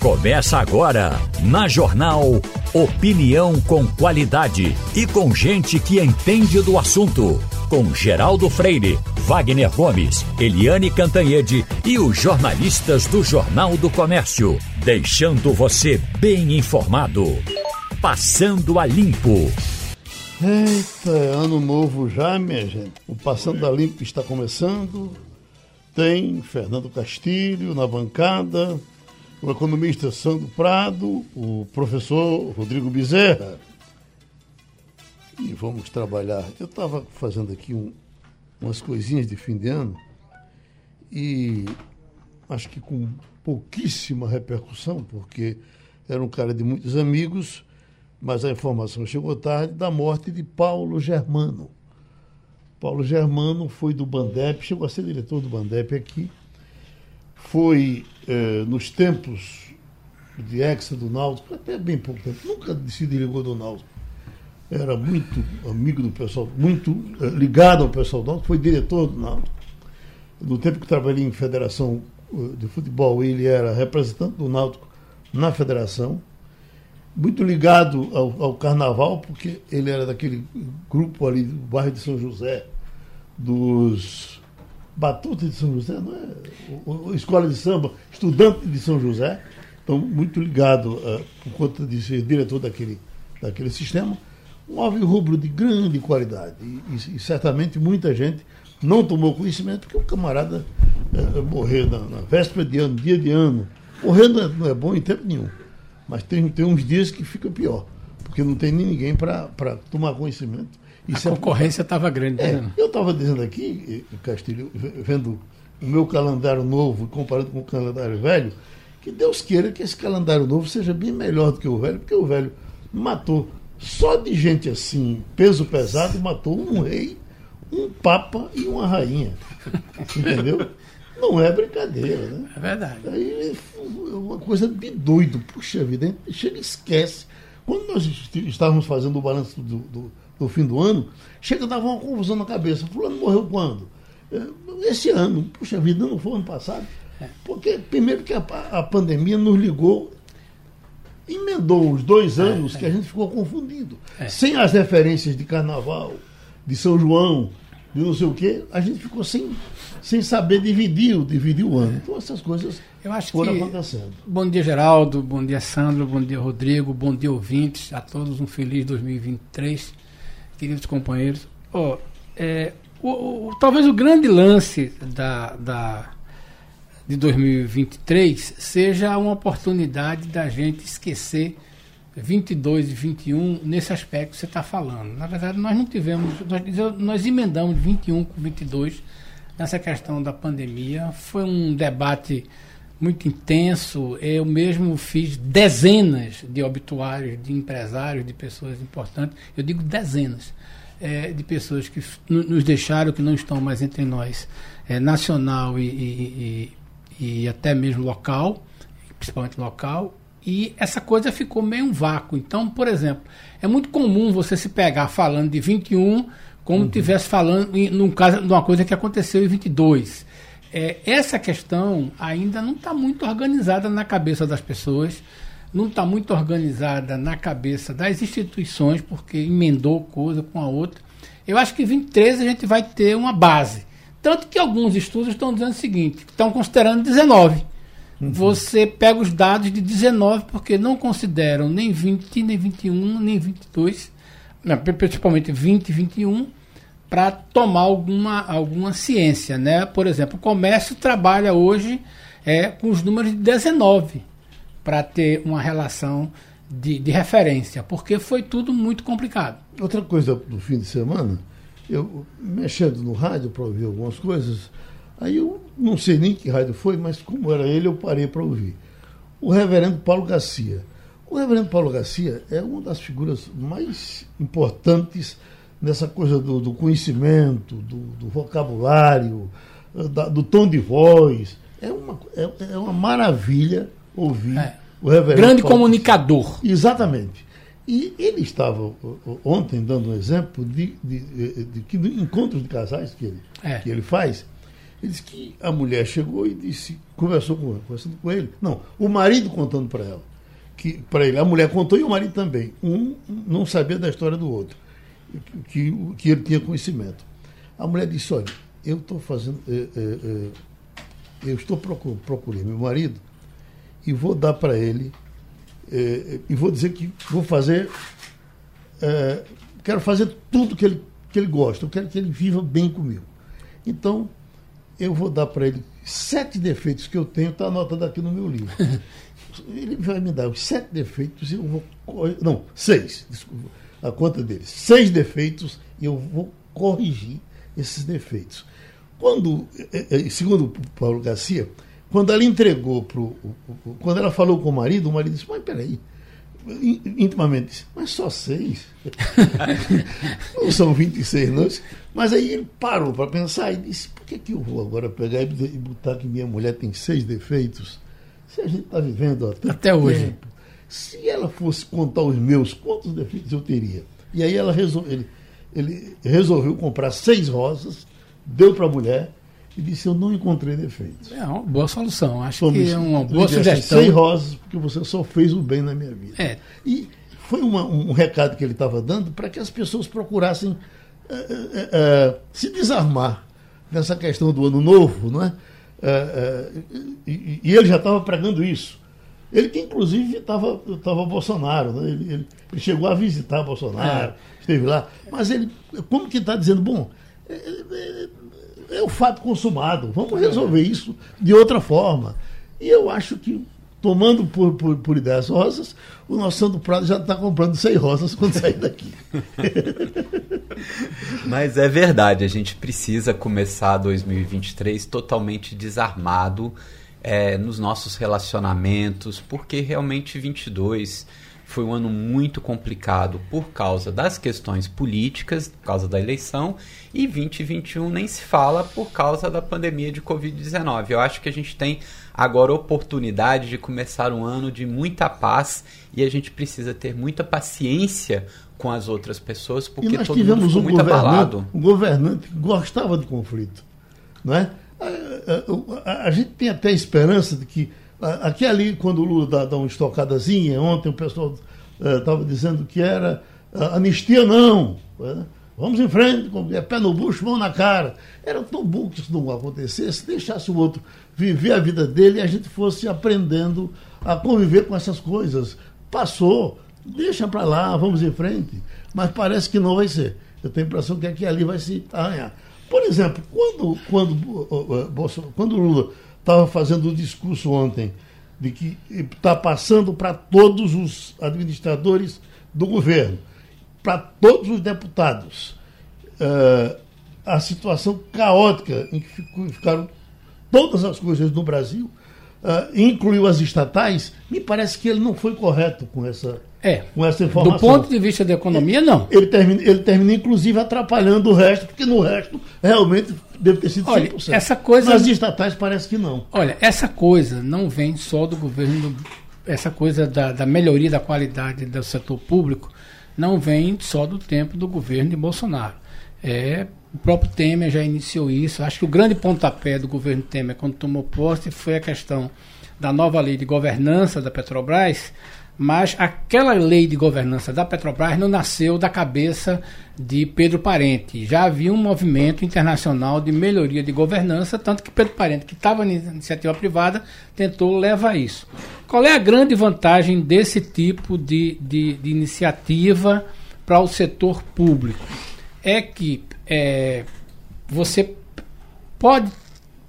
Começa agora, na Jornal Opinião com qualidade e com gente que entende do assunto. Com Geraldo Freire, Wagner Gomes, Eliane Cantanhede e os jornalistas do Jornal do Comércio. Deixando você bem informado. Passando a Limpo. Eita, é ano novo já, minha gente. O Passando a Limpo está começando. Tem Fernando Castilho na bancada o economista Sandro Prado, o professor Rodrigo Bezerra. E vamos trabalhar. Eu estava fazendo aqui um, umas coisinhas de fim de ano e acho que com pouquíssima repercussão, porque era um cara de muitos amigos, mas a informação chegou tarde da morte de Paulo Germano. Paulo Germano foi do Bandep, chegou a ser diretor do Bandep aqui, foi eh, nos tempos de exa do Náutico, até bem pouco tempo, nunca se desligou do Náutico. Era muito amigo do pessoal, muito eh, ligado ao pessoal do Náutico, foi diretor do Náutico. No tempo que trabalhei em federação eh, de futebol, ele era representante do Náutico na federação, muito ligado ao, ao carnaval, porque ele era daquele grupo ali do bairro de São José, dos Batuta de São José, não é? Escola de samba, estudante de São José, então muito ligado uh, por conta de ser diretor daquele, daquele sistema. Um homem rubro de grande qualidade. E, e, certamente muita gente não tomou conhecimento porque o camarada uh, morreu na, na, véspera de ano, dia de ano. Morrer não é, não é bom em tempo nenhum. Mas tem, tem uns dias que fica pior, porque não tem ninguém para tomar conhecimento isso a é concorrência estava grande. É, né? eu estava dizendo aqui, Castilho, vendo o meu calendário novo comparando com o calendário velho, que Deus queira que esse calendário novo seja bem melhor do que o velho, porque o velho matou só de gente assim, peso pesado, matou um rei, um papa e uma rainha. Entendeu? Não é brincadeira, né? É verdade. Aí é uma coisa de doido. Puxa vida, chega e esquece. Quando nós estávamos fazendo o balanço do, do no fim do ano, chega a dar uma confusão na cabeça. Fulano morreu quando? É, esse ano. Puxa vida, não foi ano passado. É. Porque, primeiro, que a, a pandemia nos ligou, emendou os dois é, anos é, que a gente ficou confundido. É. Sem as referências de carnaval, de São João, de não sei o quê, a gente ficou sem, sem saber dividir, dividir o ano. Então, essas coisas Eu acho foram que... acontecendo. Bom dia, Geraldo. Bom dia, Sandro. Bom dia, Rodrigo. Bom dia, ouvintes. A todos um feliz 2023 queridos companheiros, oh, é, o, o, talvez o grande lance da, da, de 2023 seja uma oportunidade da gente esquecer 22 e 21 nesse aspecto que você está falando. Na verdade, nós não tivemos, nós, nós emendamos 21 com 22 nessa questão da pandemia. Foi um debate muito intenso. Eu mesmo fiz dezenas de obituários de empresários, de pessoas importantes. Eu digo dezenas é, de pessoas que nos deixaram, que não estão mais entre nós, é, nacional e, e, e, e até mesmo local, principalmente local. E essa coisa ficou meio um vácuo. Então, por exemplo, é muito comum você se pegar falando de 21 como estivesse uhum. falando em, num caso, de uma coisa que aconteceu em 22 é, essa questão ainda não está muito organizada na cabeça das pessoas, não está muito organizada na cabeça das instituições, porque emendou coisa com a outra. Eu acho que 23 a gente vai ter uma base. Tanto que alguns estudos estão dizendo o seguinte: estão considerando 19. Uhum. Você pega os dados de 19 porque não consideram nem 20, nem 21, nem 22, principalmente 20 e 21 para tomar alguma, alguma ciência. Né? Por exemplo, o comércio trabalha hoje é, com os números de 19 para ter uma relação de, de referência, porque foi tudo muito complicado. Outra coisa do fim de semana, eu mexendo no rádio para ouvir algumas coisas, aí eu não sei nem que rádio foi, mas como era ele, eu parei para ouvir. O reverendo Paulo Garcia. O reverendo Paulo Garcia é uma das figuras mais importantes nessa coisa do, do conhecimento, do, do vocabulário, da, do tom de voz. É uma, é, é uma maravilha ouvir é. o reverendo. Grande Paulo. comunicador. Exatamente. E ele estava ontem dando um exemplo de, de, de, de, de encontros de casais que ele, é. que ele faz, Ele disse que a mulher chegou e disse, conversou com, conversando com ele. Não, o marido contando para ela. Que, para ele, a mulher contou e o marido também. Um não sabia da história do outro, que, que ele tinha conhecimento. A mulher disse, olha, eu estou fazendo. É, é, eu estou procurando, procurando meu marido e vou dar para ele. E vou dizer que vou fazer. Quero fazer tudo que ele, que ele gosta. Eu quero que ele viva bem comigo. Então, eu vou dar para ele sete defeitos que eu tenho, está anotado aqui no meu livro. Ele vai me dar os sete defeitos e eu vou. Não, seis, desculpa, a conta dele. Seis defeitos e eu vou corrigir esses defeitos. Quando, eh, eh, segundo Paulo Garcia, quando ela entregou para Quando ela falou com o marido, o marido disse, mas peraí, intimamente disse, mas só seis. não são 26 noites. Mas aí ele parou para pensar e disse, por que, que eu vou agora pegar e botar que minha mulher tem seis defeitos? Se a gente está vivendo até, até hoje. Tempo, se ela fosse contar os meus, quantos defeitos eu teria? E aí ela ele, ele resolveu comprar seis rosas, deu para a mulher e disse: Eu não encontrei defeitos. É uma boa solução. Acho que é uma boa sugestão. Seis rosas, porque você só fez o bem na minha vida. É. E foi uma, um recado que ele estava dando para que as pessoas procurassem uh, uh, uh, se desarmar nessa questão do ano novo, não é? E, e, ele já estava pregando isso. Ele que inclusive estava Bolsonaro, né? ele, ele, ele, chegou a visitar Bolsonaro, é. esteve lá, mas ele, como que está dizendo, bom, é, é, é, o fato consumado, vamos resolver isso de outra forma. E eu acho que, tomando por, por, por ideias rosas, o nosso Santo Prado já está comprando 100 rosas quando sair daqui. Mas é verdade, a gente precisa começar 2023 totalmente desarmado é, nos nossos relacionamentos, porque realmente 22 foi um ano muito complicado por causa das questões políticas, por causa da eleição, e 2021 nem se fala por causa da pandemia de Covid-19. Eu acho que a gente tem agora oportunidade de começar um ano de muita paz e a gente precisa ter muita paciência com as outras pessoas, porque todo mundo ficou um muito abalado. Um governante gostava de conflito, não é? A, a, a, gente tem até esperança de que. Aqui ali, quando o Lula dá, dá uma estocadazinha, ontem o pessoal estava dizendo que era anistia não. Uh, vamos em frente, com é pé no bucho, mão na cara. Era tão bom que isso não acontecesse, deixasse o outro viver a vida dele e a gente fosse aprendendo a conviver com essas coisas. Passou, deixa para lá, vamos em frente. Mas parece que não vai ser. Eu tenho a impressão que aqui ali vai se arranhar. Por exemplo, quando, quando, quando Lula estava fazendo o discurso ontem de que está passando para todos os administradores do governo, para todos os deputados, uh, a situação caótica em que ficaram todas as coisas no Brasil, uh, incluiu as estatais, me parece que ele não foi correto com essa, é, com essa informação. Do ponto de vista da economia, não. Ele termina, ele termina, inclusive, atrapalhando o resto, porque no resto, realmente, deve ter sido Olha, 100%. Essa coisa, Nas estatais parece que não. Olha, essa coisa não vem só do governo, essa coisa da, da melhoria da qualidade do setor público, não vem só do tempo do governo de Bolsonaro. É, o próprio Temer já iniciou isso. Acho que o grande pontapé do governo Temer, quando tomou posse, foi a questão da nova lei de governança da Petrobras, mas aquela lei de governança da Petrobras não nasceu da cabeça de Pedro Parente. Já havia um movimento internacional de melhoria de governança, tanto que Pedro Parente, que estava na iniciativa privada, tentou levar isso. Qual é a grande vantagem desse tipo de, de, de iniciativa para o setor público? É que é, você pode,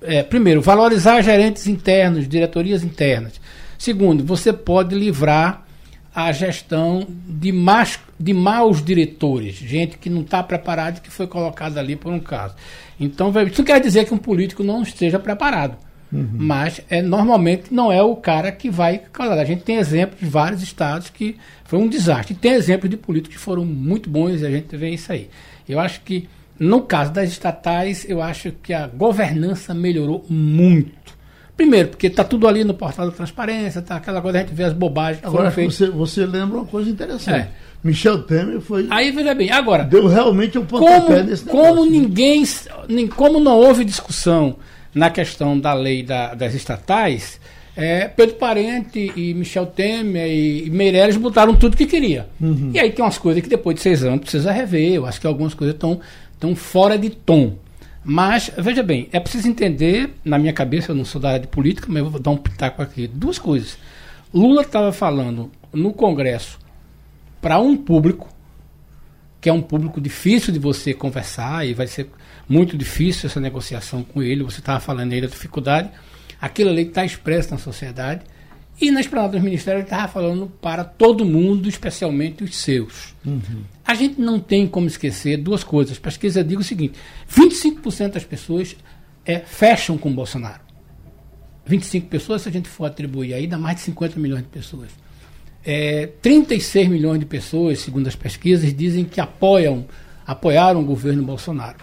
é, primeiro, valorizar gerentes internos, diretorias internas Segundo, você pode livrar a gestão de, más, de maus diretores, gente que não está preparada e que foi colocada ali por um caso. Então, isso quer dizer que um político não esteja preparado. Uhum. Mas é, normalmente não é o cara que vai A gente tem exemplos de vários estados que foi um desastre. E tem exemplos de políticos que foram muito bons e a gente vê isso aí. Eu acho que, no caso das estatais, eu acho que a governança melhorou muito. Primeiro, porque está tudo ali no portal da transparência, tá aquela coisa, a gente vê as bobagens que Agora, foram Você, você lembra uma coisa interessante. É. Michel Temer foi. Aí veja bem, agora. Deu realmente um pontapé nesse negócio. Como ninguém. Nem, como não houve discussão na questão da lei da, das estatais, é, Pedro Parente e Michel Temer e Meirelles botaram tudo que queria. Uhum. E aí tem umas coisas que depois de seis anos precisa rever. Eu acho que algumas coisas estão fora de tom. Mas, veja bem, é preciso entender, na minha cabeça, eu não sou da área de política, mas eu vou dar um pitaco aqui. Duas coisas. Lula estava falando no Congresso para um público, que é um público difícil de você conversar e vai ser muito difícil essa negociação com ele. Você estava falando aí da dificuldade. Aquilo ali está expresso na sociedade. E na esplanada dos ministérios ele estava falando para todo mundo, especialmente os seus. Uhum. A gente não tem como esquecer duas coisas. A pesquisa diz o seguinte: 25% das pessoas é, fecham com Bolsonaro. 25 pessoas, se a gente for atribuir aí, dá mais de 50 milhões de pessoas. É, 36 milhões de pessoas, segundo as pesquisas, dizem que apoiam, apoiaram o governo Bolsonaro.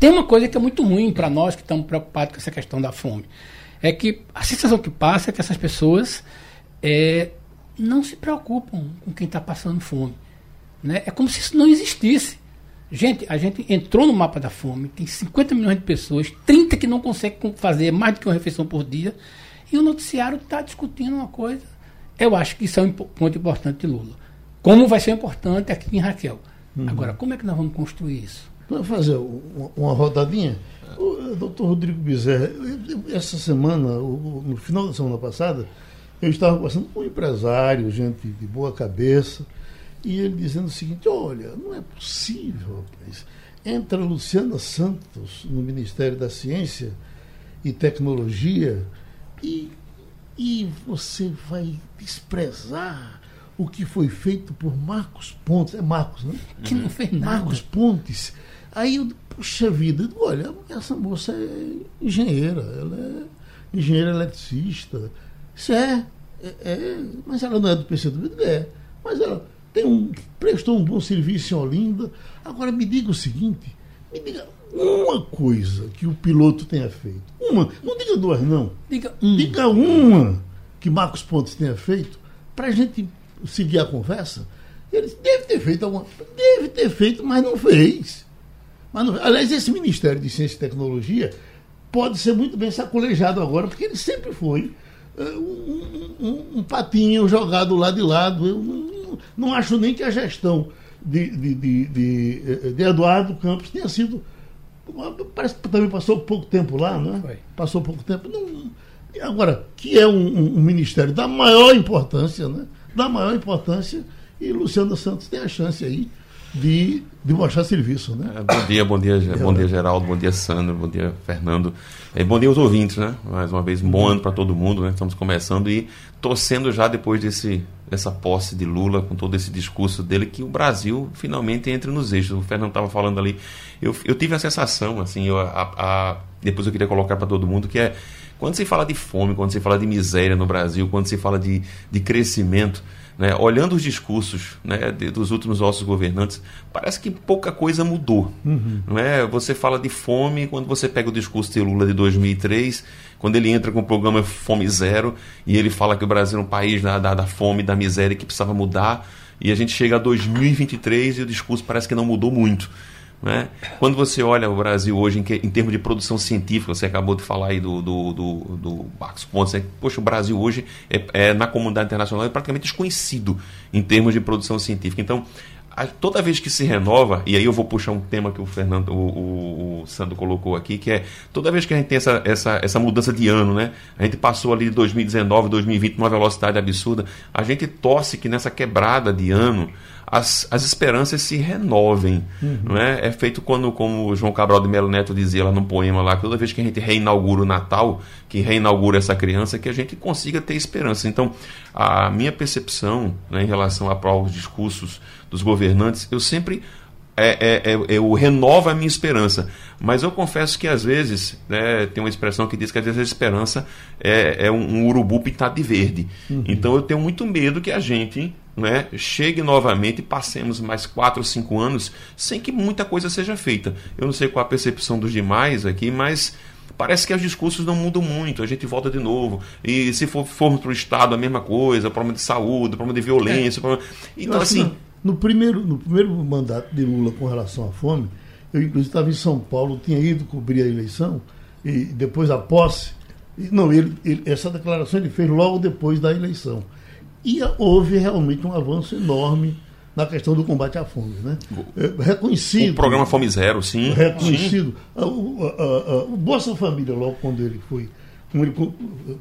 Tem uma coisa que é muito ruim para nós que estamos preocupados com essa questão da fome. É que a sensação que passa é que essas pessoas é, não se preocupam com quem está passando fome. Né? É como se isso não existisse. Gente, a gente entrou no mapa da fome, tem 50 milhões de pessoas, 30 que não conseguem fazer mais do que uma refeição por dia, e o noticiário está discutindo uma coisa. Eu acho que isso é um ponto importante de Lula. Como vai ser importante aqui em Raquel. Uhum. Agora, como é que nós vamos construir isso? Vamos fazer uma rodadinha? O doutor Rodrigo Bizerra, essa semana, no final da semana passada, eu estava conversando com um empresário, gente de boa cabeça, e ele dizendo o seguinte: olha, não é possível, rapaz. Entra Luciana Santos no Ministério da Ciência e Tecnologia e, e você vai desprezar o que foi feito por Marcos Pontes. É Marcos, né? Que não fez nada. Marcos Pontes. Aí eu, puxa vida, olha, essa moça é engenheira, ela é engenheira eletricista. Isso é, é, é mas ela não é do PCdoB? É. Mas ela tem um, prestou um bom serviço em Olinda. Agora me diga o seguinte, me diga uma coisa que o piloto tenha feito. Uma, não diga duas, não. Diga, um. diga uma que Marcos Pontes tenha feito para a gente seguir a conversa. Ele deve ter feito alguma. Deve ter feito, mas não fez. Mas aliás, esse Ministério de Ciência e Tecnologia pode ser muito bem sacolejado agora, porque ele sempre foi uh, um, um, um, patinho jogado lá de lado. Eu não, não acho nem que a gestão de, de, de, de, de Eduardo Campos tenha sido. Parece que também passou pouco tempo lá, não é? Foi. Passou pouco tempo. Não, agora, que é um, um, ministério da maior importância, né? Da maior importância, e Luciano Santos tem a chance aí de, de mostrar serviço. Né? É, bom dia, bom dia, bom dia, Geraldo, bom dia, Sandro, bom dia, Fernando. É, bom dia aos ouvintes, né? Mais uma vez, um bom ano para todo mundo, né? Estamos começando e torcendo já depois desse, dessa posse de Lula, com todo esse discurso dele, que o Brasil finalmente entre nos eixos. O Fernando estava falando ali. Eu, eu tive a sensação, assim, eu, a, a, depois eu queria colocar para todo mundo, que é quando se fala de fome, quando se fala de miséria no Brasil, quando se fala de, de crescimento né, olhando os discursos né, de, dos últimos nossos governantes, parece que pouca coisa mudou. Uhum. Não é? Você fala de fome quando você pega o discurso de Lula de 2003, quando ele entra com o programa Fome Zero e ele fala que o Brasil é um país da, da, da fome, da miséria que precisava mudar. E a gente chega a 2023 e o discurso parece que não mudou muito. Né? Quando você olha o Brasil hoje em, que, em, termos de produção científica, você acabou de falar aí do, do, do, do Marcos Pontes, é, poxa, o Brasil hoje é, é, na comunidade internacional é praticamente desconhecido em termos de produção científica. Então, a, toda vez que se renova, e aí eu vou puxar um tema que o Fernando, o, o, o Sandro colocou aqui, que é toda vez que a gente tem essa, essa, essa mudança de ano, né? A gente passou ali de 2019, 2020 numa velocidade absurda, a gente torce que nessa quebrada de ano as, as esperanças se renovem. Uhum. Não é? é feito quando, como o João Cabral de Melo Neto dizia lá no poema lá, que toda vez que a gente reinaugura o Natal, que reinaugura essa criança, que a gente consiga ter esperança. Então, a minha percepção né, em relação aos discursos dos governantes, eu sempre é, é, é, eu renovo a minha esperança. Mas eu confesso que às vezes, né, tem uma expressão que diz que às vezes a esperança é, é um, um, urubu pintado de verde. Uhum. Então eu tenho muito medo que a gente né, chegue novamente e passemos mais quatro ou cinco anos sem que muita coisa seja feita. Eu não sei qual a percepção dos demais aqui, mas parece que os discursos não mudam muito, a gente volta de novo. E se for, formos para o Estado, a mesma coisa, problema de saúde, problema de violência. É. Problema... Então, assim. No primeiro, no primeiro mandato de Lula com relação à fome, eu inclusive estava em São Paulo, tinha ido cobrir a eleição, e depois a posse. Não, ele, ele, essa declaração ele fez logo depois da eleição. E houve realmente um avanço enorme na questão do combate à fome. Né? É, reconhecido. O programa Fome Zero, sim. Reconhecido. Sim. O, a, a, o Bolsa Família, logo quando ele foi como ele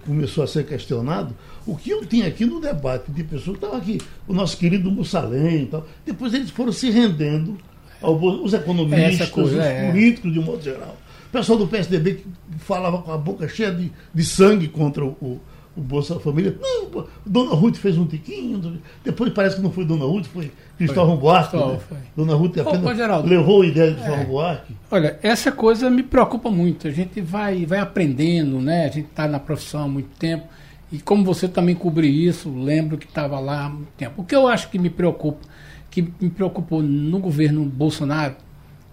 começou a ser questionado, o que eu tinha aqui no debate de pessoas, estava aqui, o nosso querido Mussalem e tal, depois eles foram se rendendo aos economistas, coisa, os é. políticos de um modo geral. O pessoal do PSDB que falava com a boca cheia de, de sangue contra o, o Bolsa Família. Não, Dona Ruth fez um tiquinho, depois parece que não foi Dona Ruth, foi Cristóvão Buarque. Né? Dona Ruth apenas levou a ideia de Cristóvão é, Buarque. Olha, essa coisa me preocupa muito. A gente vai, vai aprendendo, né? A gente está na profissão há muito tempo. E como você também cobriu isso, lembro que estava lá há muito tempo. O que eu acho que me preocupa, que me preocupou no governo Bolsonaro,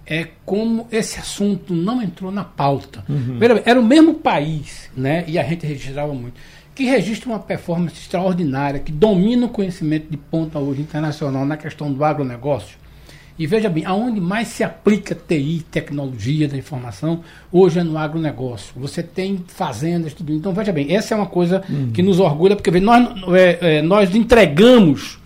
é como esse assunto não entrou na pauta. Uhum. Era o mesmo país, né? E a gente registrava muito que registra uma performance extraordinária, que domina o conhecimento de ponta hoje internacional na questão do agronegócio. E veja bem, aonde mais se aplica TI, tecnologia da informação, hoje é no agronegócio. Você tem fazendas, tudo. Então, veja bem, essa é uma coisa uhum. que nos orgulha, porque nós, é, é, nós entregamos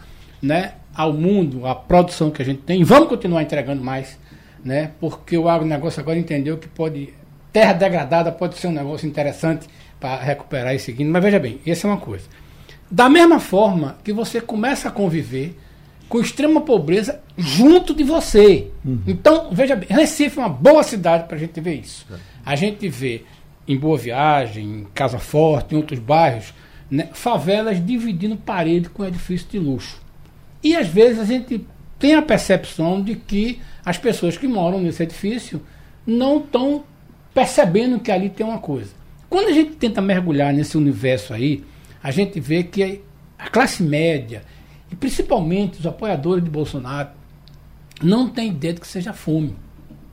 né, ao mundo a produção que a gente tem, e vamos continuar entregando mais, né, porque o agronegócio agora entendeu que pode. Terra degradada pode ser um negócio interessante para recuperar e seguindo. Mas veja bem, essa é uma coisa. Da mesma forma que você começa a conviver com extrema pobreza junto de você. Uhum. Então, veja bem, Recife é uma boa cidade para a gente ver isso. É. A gente vê em Boa Viagem, em Casa Forte, em outros bairros, né, favelas dividindo parede com edifício de luxo. E às vezes a gente tem a percepção de que as pessoas que moram nesse edifício não estão percebendo que ali tem uma coisa. Quando a gente tenta mergulhar nesse universo aí, a gente vê que a classe média, e principalmente os apoiadores de Bolsonaro, não tem ideia de que seja fome.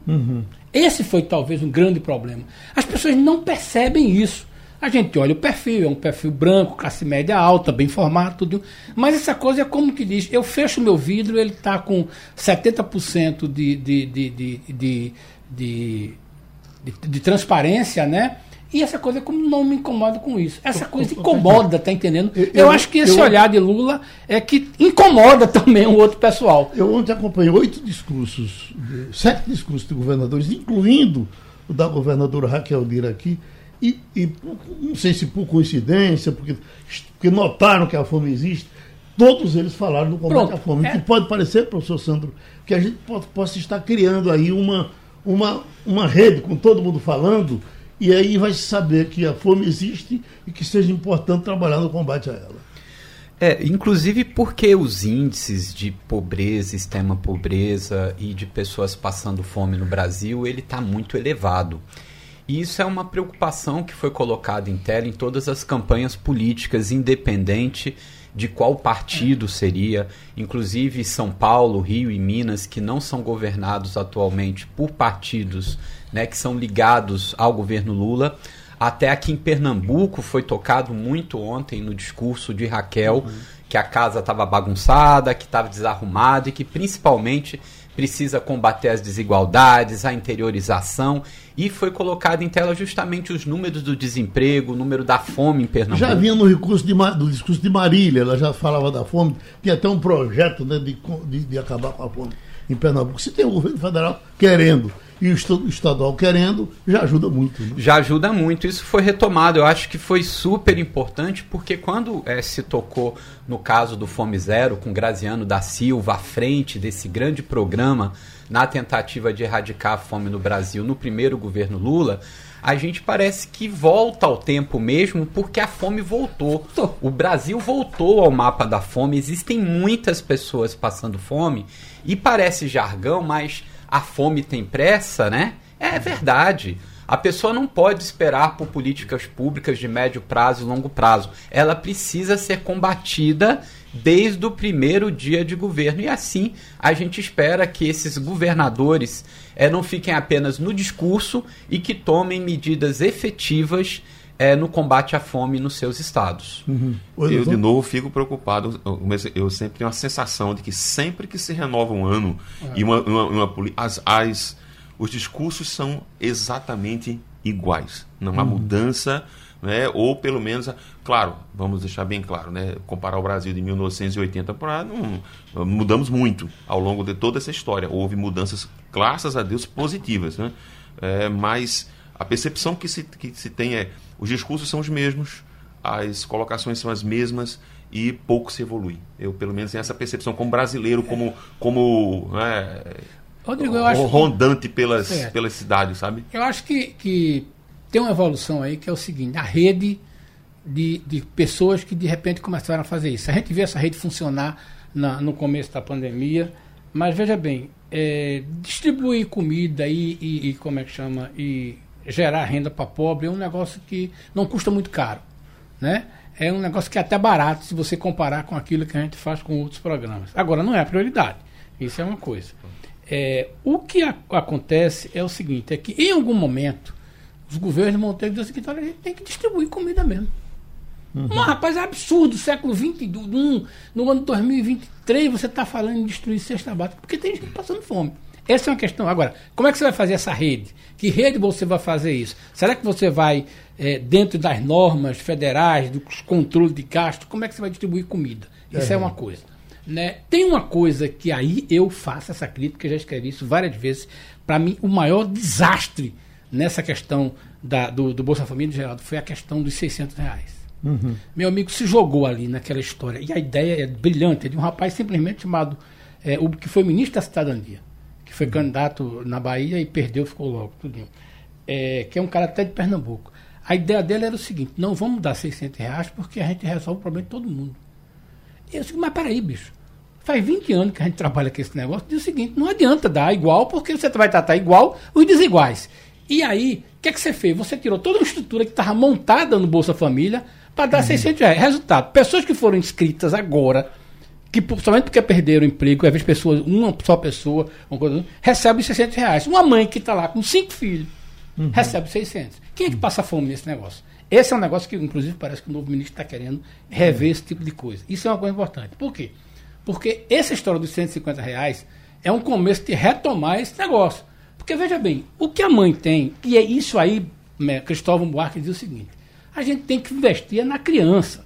Uhum. Esse foi talvez um grande problema. As pessoas não percebem isso. A gente olha o perfil, é um perfil branco, classe média alta, bem formado, tudo. Mas essa coisa é como que diz: eu fecho meu vidro, ele está com 70% de, de, de, de, de, de, de, de transparência, né? E essa coisa como não me incomoda com isso. Essa coisa incomoda, tá entendendo? Eu, eu acho que esse eu, olhar de Lula é que incomoda também o outro pessoal. Eu ontem acompanhei oito discursos, sete discursos de governadores, incluindo o da governadora Raquel Lira aqui, e, e não sei se por coincidência, porque, porque notaram que a fome existe, todos eles falaram do combate Pronto, à fome. É... Que pode parecer, professor Sandro, que a gente pode, possa estar criando aí uma, uma, uma rede com todo mundo falando e aí vai se saber que a fome existe e que seja importante trabalhar no combate a ela. É, inclusive porque os índices de pobreza, extrema pobreza e de pessoas passando fome no Brasil, ele está muito elevado. E isso é uma preocupação que foi colocada em tela em todas as campanhas políticas, independente de qual partido seria, inclusive São Paulo, Rio e Minas, que não são governados atualmente por partidos né, que são ligados ao governo Lula. Até aqui em Pernambuco foi tocado muito ontem no discurso de Raquel uhum. que a casa estava bagunçada, que estava desarrumada e que principalmente precisa combater as desigualdades, a interiorização e foi colocado em tela justamente os números do desemprego, o número da fome em Pernambuco. Já vinha no recurso de, discurso de Marília, ela já falava da fome, tinha até um projeto né, de, de, de acabar com a fome em Pernambuco. Se tem o governo federal querendo e o estadual querendo, já ajuda muito. Né? Já ajuda muito. Isso foi retomado. Eu acho que foi super importante, porque quando é, se tocou no caso do Fome Zero, com Graziano da Silva à frente desse grande programa na tentativa de erradicar a fome no Brasil no primeiro governo Lula, a gente parece que volta ao tempo mesmo, porque a fome voltou. O Brasil voltou ao mapa da fome. Existem muitas pessoas passando fome, e parece jargão, mas a fome tem pressa, né? É verdade. A pessoa não pode esperar por políticas públicas de médio prazo e longo prazo. Ela precisa ser combatida desde o primeiro dia de governo. E assim a gente espera que esses governadores é, não fiquem apenas no discurso e que tomem medidas efetivas é, no combate à fome nos seus estados. Uhum. Eu, de novo, fico preocupado. Eu sempre tenho a sensação de que sempre que se renova um ano é. e uma, uma, uma as, as, os discursos são exatamente iguais. Não há uhum. mudança, né? ou pelo menos, claro, vamos deixar bem claro, né? comparar o Brasil de 1980 para não mudamos muito ao longo de toda essa história. Houve mudanças, graças a Deus, positivas, né? É, mas a percepção que se, que se tem é os discursos são os mesmos, as colocações são as mesmas e pouco se evolui. Eu, pelo menos, tenho essa percepção como brasileiro, como, como né, Rodrigo, eu acho rondante pelas, pelas cidades, sabe? Eu acho que, que tem uma evolução aí que é o seguinte: a rede de, de pessoas que de repente começaram a fazer isso. A gente vê essa rede funcionar na, no começo da pandemia, mas veja bem, é, distribuir comida e, e, e, como é que chama e gerar renda para pobre é um negócio que não custa muito caro, né? É um negócio que é até barato se você comparar com aquilo que a gente faz com outros programas. Agora não é a prioridade. Isso é uma coisa. É, o que a, acontece é o seguinte, é que em algum momento os governos vão ter que dizer seguinte, olha, a gente tem que distribuir comida mesmo. Uhum. Mas, rapaz, é absurdo, século XXI, no ano 2023, você está falando em destruir cesta básica, porque tem gente passando fome. Essa é uma questão. Agora, como é que você vai fazer essa rede? Que rede você vai fazer isso? Será que você vai, é, dentro das normas federais, dos controles de gasto, como é que você vai distribuir comida? Isso é, é uma coisa. Né? Tem uma coisa que aí eu faço essa crítica, já escrevi isso várias vezes. Para mim, o maior desastre nessa questão da, do, do Bolsa Família, Geraldo, foi a questão dos 600 reais. Uhum. Meu amigo se jogou ali naquela história. E a ideia é brilhante, é de um rapaz simplesmente chamado, é, o que foi ministro da Cidadania, que foi candidato na Bahia e perdeu, ficou logo, tudinho. É, que é um cara até de Pernambuco. A ideia dele era o seguinte: não vamos dar 600 reais porque a gente resolve o problema de todo mundo. Eu disse, mas peraí, bicho. Faz 20 anos que a gente trabalha com esse negócio. Diz o seguinte: não adianta dar igual, porque você vai tratar igual os desiguais. E aí, o que, é que você fez? Você tirou toda a estrutura que estava montada no Bolsa Família para dar uhum. 600 reais. Resultado: pessoas que foram inscritas agora, que somente porque perderam o emprego, às vezes pessoas, uma só pessoa, uma coisa, assim, recebe 600 reais. Uma mãe que está lá com cinco filhos uhum. recebe 600. Quem é que passa fome nesse negócio? Esse é um negócio que, inclusive, parece que o novo ministro está querendo rever esse tipo de coisa. Isso é uma coisa importante. Por quê? Porque essa história dos 150 reais é um começo de retomar esse negócio. Porque, veja bem, o que a mãe tem, e é isso aí, né, Cristóvão Buarque diz o seguinte, a gente tem que investir na criança.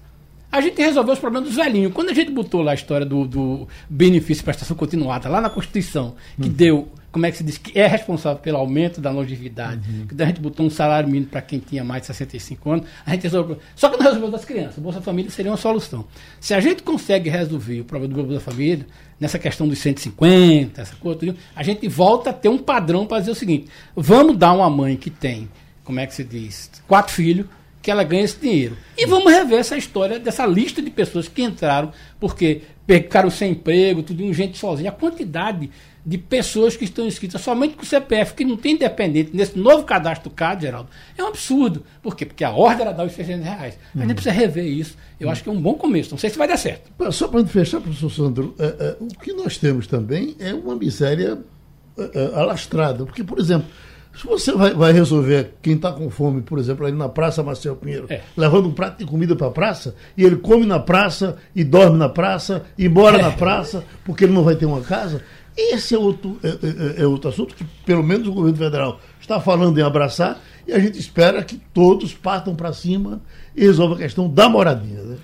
A gente resolveu os problemas dos velhinhos. Quando a gente botou lá a história do, do benefício de prestação continuada, lá na Constituição, que uhum. deu como é que se diz, que é responsável pelo aumento da longevidade. Uhum. Que a gente botou um salário mínimo para quem tinha mais de 65 anos, a gente resolveu. Só que não resolveu das crianças. Bolsa Família seria uma solução. Se a gente consegue resolver o problema do Bolsa Família, nessa questão dos 150, essa coisa, a gente volta a ter um padrão para dizer o seguinte: vamos dar uma mãe que tem, como é que se diz, quatro filhos, que ela ganha esse dinheiro. E vamos rever essa história dessa lista de pessoas que entraram porque ficaram sem emprego, tudo, gente sozinha. A quantidade de pessoas que estão inscritas somente com o CPF, que não tem independente nesse novo cadastro do CAD, Geraldo, é um absurdo. Por quê? Porque a ordem era dar os 600 reais. A gente uhum. precisa rever isso. Eu uhum. acho que é um bom começo. Não sei se vai dar certo. Só para fechar, professor Sandro, é, é, o que nós temos também é uma miséria é alastrada. Porque, por exemplo, se você vai, vai resolver quem está com fome, por exemplo, ali na Praça Marcel Pinheiro, é. levando um prato de comida para a praça, e ele come na praça, e dorme na praça, e mora é. na praça, porque ele não vai ter uma casa, esse é outro, é, é, é, outro assunto que, pelo menos, o governo federal está falando em abraçar e a gente espera que todos partam para cima e resolvam a questão da moradia. Né?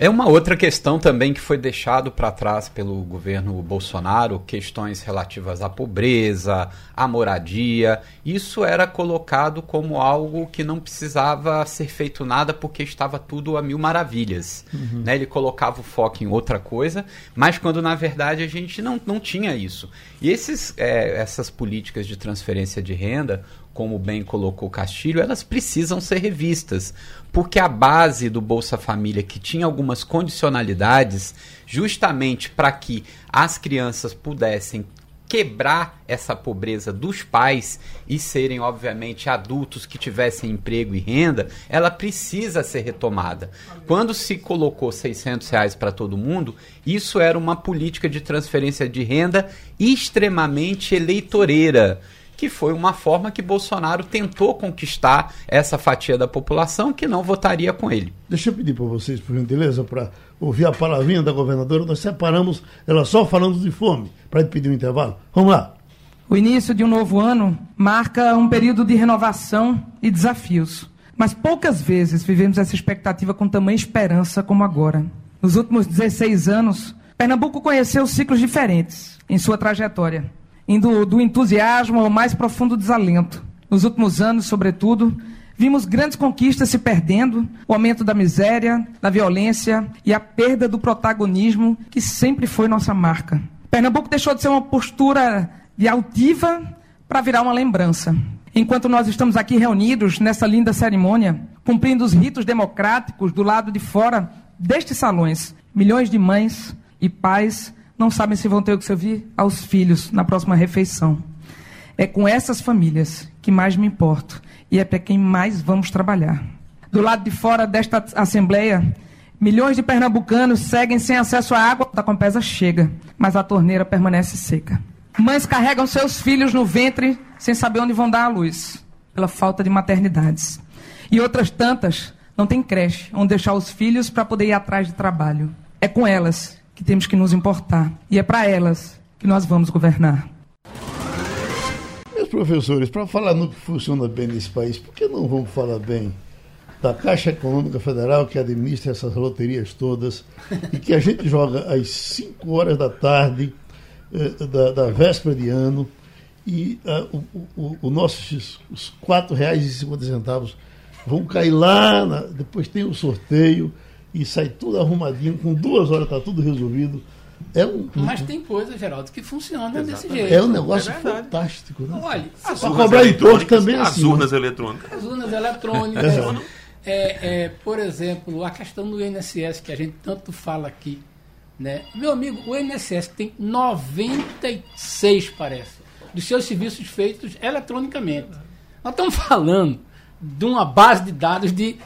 É uma outra questão também que foi deixado para trás pelo governo Bolsonaro, questões relativas à pobreza, à moradia. Isso era colocado como algo que não precisava ser feito nada porque estava tudo a mil maravilhas. Uhum. Né? Ele colocava o foco em outra coisa, mas quando na verdade a gente não, não tinha isso. E esses, é, essas políticas de transferência de renda como bem colocou Castilho, elas precisam ser revistas, porque a base do Bolsa Família, que tinha algumas condicionalidades, justamente para que as crianças pudessem quebrar essa pobreza dos pais e serem, obviamente, adultos que tivessem emprego e renda, ela precisa ser retomada. Quando se colocou 600 reais para todo mundo, isso era uma política de transferência de renda extremamente eleitoreira que foi uma forma que Bolsonaro tentou conquistar essa fatia da população que não votaria com ele. Deixa eu pedir para vocês, por gentileza, para ouvir a palavrinha da governadora. Nós separamos ela só falando de fome, para pedir um intervalo. Vamos lá. O início de um novo ano marca um período de renovação e desafios. Mas poucas vezes vivemos essa expectativa com tamanha esperança como agora. Nos últimos 16 anos, Pernambuco conheceu ciclos diferentes em sua trajetória, indo do entusiasmo ao mais profundo desalento. Nos últimos anos, sobretudo, vimos grandes conquistas se perdendo, o aumento da miséria, da violência e a perda do protagonismo que sempre foi nossa marca. Pernambuco deixou de ser uma postura de altiva para virar uma lembrança. Enquanto nós estamos aqui reunidos nessa linda cerimônia, cumprindo os ritos democráticos do lado de fora destes salões, milhões de mães e pais não sabem se vão ter o que servir aos filhos na próxima refeição. É com essas famílias que mais me importo e é para quem mais vamos trabalhar. Do lado de fora desta Assembleia, milhões de pernambucanos seguem sem acesso à água, a Compesa chega, mas a torneira permanece seca. Mães carregam seus filhos no ventre sem saber onde vão dar a luz, pela falta de maternidades. E outras tantas não têm creche onde deixar os filhos para poder ir atrás de trabalho. É com elas que temos que nos importar. E é para elas que nós vamos governar. Meus professores, para falar no que funciona bem nesse país, por que não vamos falar bem da Caixa Econômica Federal que administra essas loterias todas e que a gente joga às 5 horas da tarde eh, da, da, véspera de ano e uh, o, o, o nossos os R$ 4,50 vão cair lá, na, depois tem o sorteio e sai tudo arrumadinho, com duas horas está tudo resolvido. É um, Mas tem coisa, Geraldo, que funciona desse jeito. É um negócio é fantástico. Né? Olha, as cobrar imposto também As assim, urnas eletrônicas. As urnas eletrônicas. é, é, por exemplo, a questão do INSS, que a gente tanto fala aqui. Né? Meu amigo, o INSS tem 96, parece, dos seus serviços feitos eletronicamente. Nós estamos falando de uma base de dados de,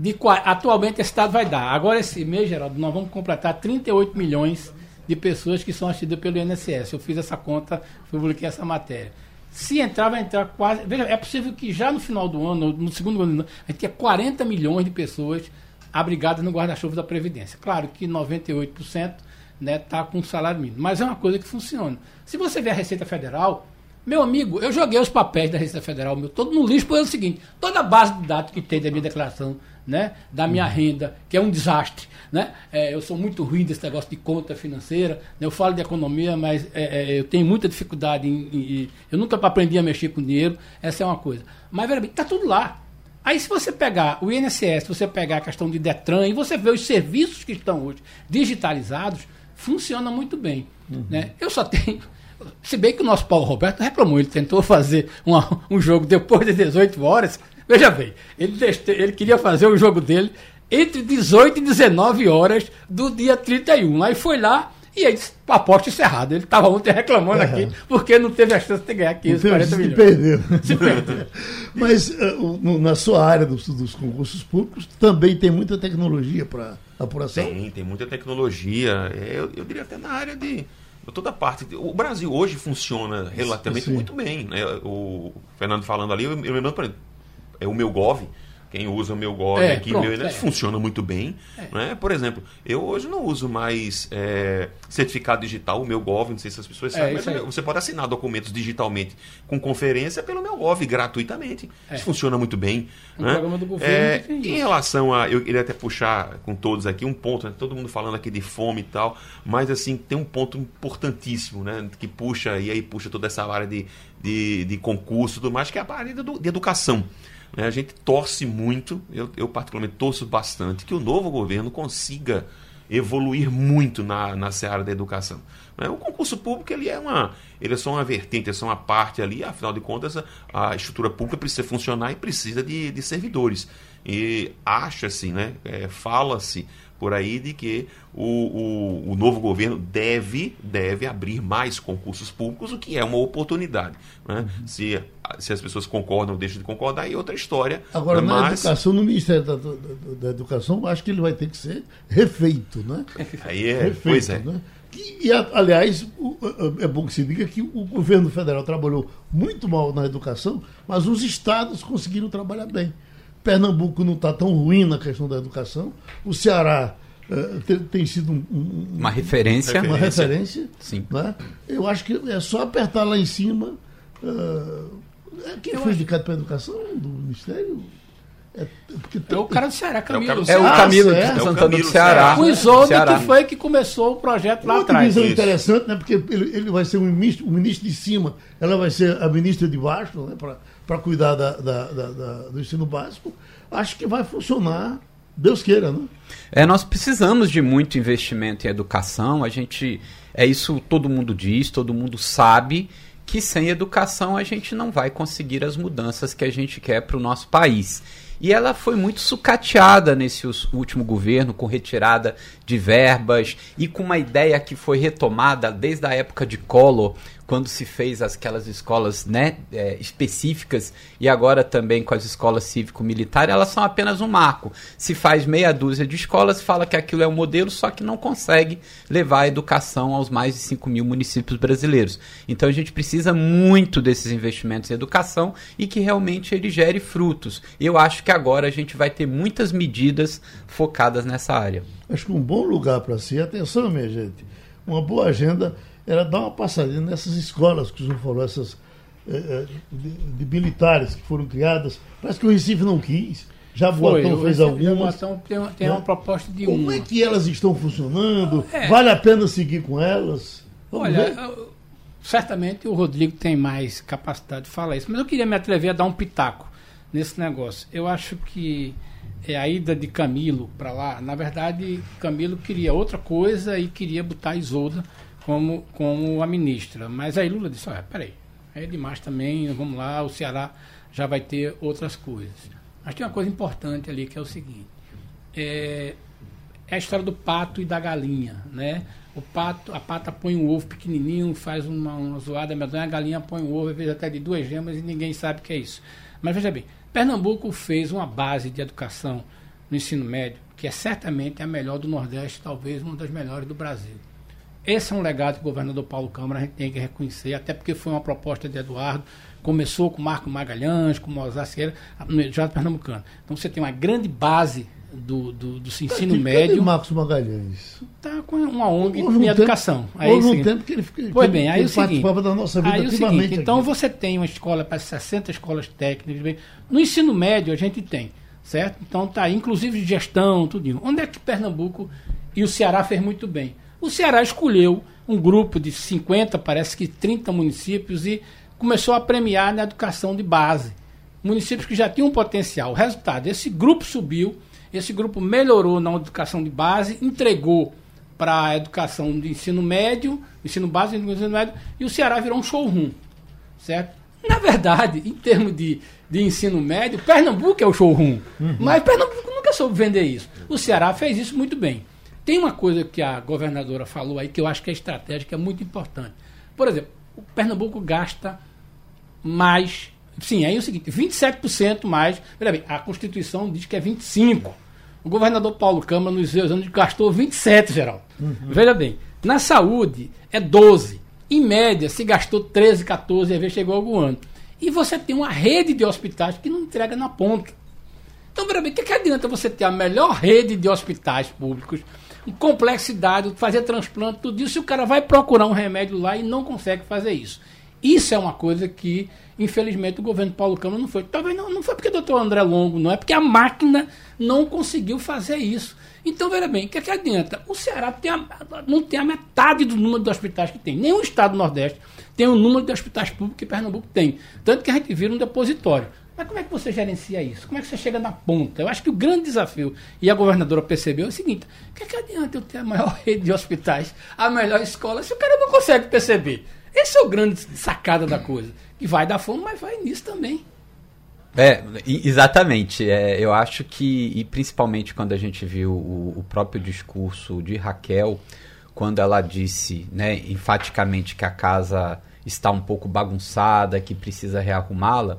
de atualmente o Estado vai dar. Agora, esse mês, Geraldo, nós vamos completar 38 milhões de pessoas que são assistidas pelo INSS. Eu fiz essa conta, publiquei essa matéria. Se entrar, vai entrar quase. Veja, é possível que já no final do ano, no segundo ano, a gente tenha 40 milhões de pessoas abrigadas no guarda-chuva da Previdência. Claro que 98% está né, tá com salário mínimo, mas é uma coisa que funciona. Se você ver a Receita Federal, meu amigo, eu joguei os papéis da Receita Federal meu, todo no lixo, porque é seguinte: toda a base de dados que tem da minha declaração, né, da minha renda, que é um desastre, né, é, eu sou muito ruim desse negócio de conta financeira, né, eu falo de economia, mas é, é, eu tenho muita dificuldade em, em, Eu nunca aprendi a mexer com dinheiro, essa é uma coisa. Mas, veja bem, está tudo lá. Aí, se você pegar o INSS, se você pegar a questão de Detran e você ver os serviços que estão hoje digitalizados, funciona muito bem. Uhum. Né? Eu só tenho. Se bem que o nosso Paulo Roberto reclamou, ele tentou fazer uma, um jogo depois de 18 horas. Veja bem, ele, ele queria fazer o jogo dele entre 18 e 19 horas do dia 31. Aí foi lá e aí disse, aposta encerrada. Ele estava ontem reclamando é. aqui porque não teve a chance de ganhar 15, 40 milhões. Se perdeu. Se perdeu. Mas uh, na sua área dos, dos, concursos públicos também tem muita tecnologia para apuração? Tem, tem muita tecnologia. É, eu, eu diria até na área de toda parte. O Brasil hoje funciona relativamente Sim. muito bem. Né? O Fernando falando ali, eu, por exemplo, é o meu Gov, quem usa o meu Gov é, aqui, pronto, meu, é. funciona muito bem. É. Né? Por exemplo, eu hoje não uso mais é, certificado digital, o meu Gov, não sei se as pessoas sabem, mas você pode assinar documentos digitalmente com conferência pelo meu Gov gratuitamente. É. Isso funciona muito bem. O né? programa do governo é, Em relação a. Eu queria até puxar com todos aqui um ponto, né? todo mundo falando aqui de fome e tal, mas assim, tem um ponto importantíssimo, né? Que puxa, e aí puxa toda essa área de, de, de concurso e tudo mais, que é a área de educação. Né? A gente torce muito, eu, eu particularmente torço bastante, que o novo governo consiga evoluir muito na, na seara da educação. Né? O concurso público ele é, uma, ele é só uma vertente, é só uma parte ali, afinal de contas, a, estrutura pública precisa funcionar e precisa de, de servidores. E acha-se, né, é, fala-se por aí de que o, o, o, novo governo deve, deve abrir mais concursos públicos, o que é uma oportunidade. Né? Uhum. Se, se as pessoas concordam ou deixam de concordar, aí é outra história. Agora, na mas... educação, no Ministério da, da, da, Educação, acho que ele vai ter que ser refeito. Né? Aí é, refeito, pois é. Né? E, e, aliás, é bom que se diga que o governo federal trabalhou muito mal na educação, mas os estados conseguiram trabalhar bem. Pernambuco não está tão ruim na questão da educação. O Ceará uh, tem, tem, sido um, um, uma referência. Uma referência. Sim. Né? Eu acho que é só apertar lá em cima Uh, quem eu foi indicado para a educação do Ministério? É, é o cara do Ceará, Camilo. É o Camilo é de Santana do Ceará. O Isolde que foi que começou o projeto lá Outra atrás. Uma visão interessante, né? Porque ele, ele vai ser o ministro, o ministro de cima, ela vai ser a ministra de baixo, né? Para cuidar da, da, da, da, do ensino básico. Acho que vai funcionar, Deus queira, né? É, nós precisamos de muito investimento em educação. A gente. É isso todo mundo diz, todo mundo sabe que sem educação a gente não vai conseguir as mudanças que a gente quer para o nosso país. E ela foi muito sucateada nesse último governo, com retirada de verbas e com uma ideia que foi retomada desde a época de Collor, quando se fez aquelas escolas né, é, específicas e agora também com as escolas cívico-militares, elas são apenas um marco. Se faz meia dúzia de escolas, fala que aquilo é um modelo, só que não consegue levar a educação aos mais de 5 mil municípios brasileiros. Então a gente precisa muito desses investimentos em educação e que realmente ele gere frutos. Eu acho que agora a gente vai ter muitas medidas focadas nessa área. Acho que um bom lugar para si, atenção minha gente, uma boa agenda era dar uma passadinha nessas escolas que o senhor falou, essas é, de, de, militares que foram criadas. Parece que o Recife não quis. Já Boatão fez algumas. Jaboatão tem, tem né? uma proposta de Como uma. é que elas estão funcionando? É. Vale a pena seguir com elas? Vamos Olha, eu, certamente o Rodrigo tem mais capacidade de falar isso, mas eu queria me atrever a dar um pitaco nesse negócio. Eu acho que é, a ida de Camilo para lá, na verdade, Camilo queria outra coisa e queria botar Isolda como, como a ministra. Mas aí Lula disse, olha, peraí, é demais também, vamos lá, o Ceará já vai ter outras coisas. Mas tem uma coisa importante ali que é o seguinte, é, é a história do pato e da galinha, né? O pato, a pata põe um ovo pequenininho, faz uma, uma zoada a galinha põe um ovo, às vezes até de duas gemas e ninguém sabe o que é isso. Mas veja bem, Pernambuco fez uma base de educação no ensino médio que é certamente a melhor do Nordeste, talvez uma das melhores do Brasil. Esse é um legado que o governador Paulo Câmara a gente tem que reconhecer, até porque foi uma proposta de Eduardo, começou com Marco Magalhães, com Mozart Sierra, já pernambucano. Então você tem uma grande base do, do, do ensino tá, médio. Marcos Magalhães? Está com uma ONG um em educação. Aí, houve um tempo que ele, que, pois bem, aí ele o seguinte, da nossa vida aí o seguinte, Então você tem uma escola para 60 escolas técnicas. No ensino médio a gente tem, certo? Então tá aí, inclusive de gestão, tudo. Onde é que Pernambuco e o Ceará fez muito bem? O Ceará escolheu um grupo de 50, parece que 30 municípios e começou a premiar na educação de base. Municípios que já tinham um potencial. O resultado, esse grupo subiu, esse grupo melhorou na educação de base, entregou para a educação de ensino médio, ensino básico e ensino médio, e o Ceará virou um showroom, certo? Na verdade, em termos de, de ensino médio, Pernambuco é o showroom, uhum. mas Pernambuco nunca soube vender isso. O Ceará fez isso muito bem. Tem uma coisa que a governadora falou aí que eu acho que é estratégica, é muito importante. Por exemplo, o Pernambuco gasta mais. Sim, aí é o seguinte: 27% mais. Pera bem, a Constituição diz que é 25%. O governador Paulo Câmara, nos seus anos, gastou 27, geral. Uhum. Veja bem, na saúde é 12. Em média, se gastou 13, 14, às vezes chegou algum ano. E você tem uma rede de hospitais que não entrega na ponta. Então, veja bem, o que, que adianta você ter a melhor rede de hospitais públicos, complexidade, fazer transplante, tudo isso, e o cara vai procurar um remédio lá e não consegue fazer isso. Isso é uma coisa que, infelizmente, o governo Paulo Câmara não foi. Talvez não, não foi porque o doutor André Longo, não é porque a máquina não conseguiu fazer isso. Então, veja bem, o que, é que adianta? O Ceará tem a, não tem a metade do número de hospitais que tem. Nenhum estado do Nordeste tem o número de hospitais públicos que Pernambuco tem. Tanto que a gente vira um depositório. Mas como é que você gerencia isso? Como é que você chega na ponta? Eu acho que o grande desafio, e a governadora percebeu, é o seguinte: o que, é que adianta eu ter a maior rede de hospitais, a melhor escola, se o cara não consegue perceber? Esse é o grande sacada da coisa. Que vai dar fome, mas vai nisso também. É, exatamente. É, eu acho que, e principalmente quando a gente viu o, o, próprio discurso de Raquel, quando ela disse né, enfaticamente que a casa está um pouco bagunçada, que precisa rearrumá-la,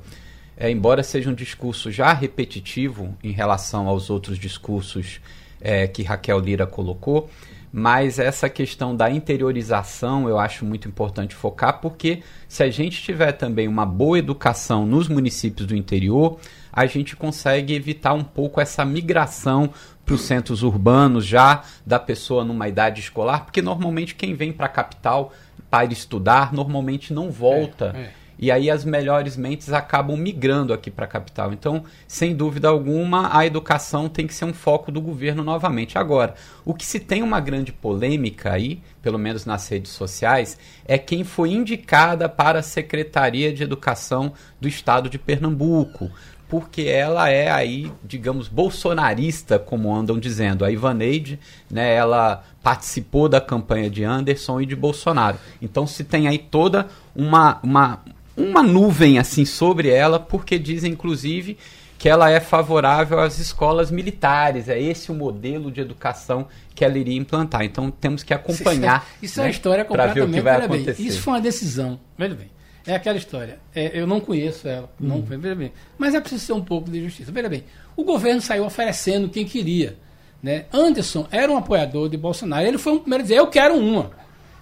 é, embora seja um discurso já repetitivo em relação aos outros discursos é, que Raquel Lira colocou, mas essa questão da interiorização eu acho muito importante focar, porque se a gente tiver também uma boa educação nos municípios do interior, a gente consegue evitar um pouco essa migração para os centros urbanos já da pessoa numa idade escolar, porque normalmente quem vem para a capital para estudar normalmente não volta. É, é e aí as melhores mentes acabam migrando aqui para a capital. Então, sem dúvida alguma, a educação tem que ser um foco do governo novamente. Agora, o que se tem uma grande polêmica aí, pelo menos nas redes sociais, é quem foi indicada para a Secretaria de Educação do Estado de Pernambuco porque ela é aí, digamos, bolsonarista, como andam dizendo. A Ivaneide, né, ela participou da campanha de Anderson e de Bolsonaro. Então se tem aí toda uma, uma, uma nuvem assim sobre ela, porque dizem inclusive que ela é favorável às escolas militares. É esse o modelo de educação que ela iria implantar. Então temos que acompanhar. Isso, isso né, é uma né, história completamente. Ver o que vai acontecer. Bem, isso foi uma decisão. Veja bem. É aquela história. É, eu não conheço ela. Hum. Não, veja bem. Mas é preciso ser um pouco de justiça. Veja bem. O governo saiu oferecendo quem queria. Né? Anderson era um apoiador de Bolsonaro. Ele foi o primeiro a dizer: Eu quero uma.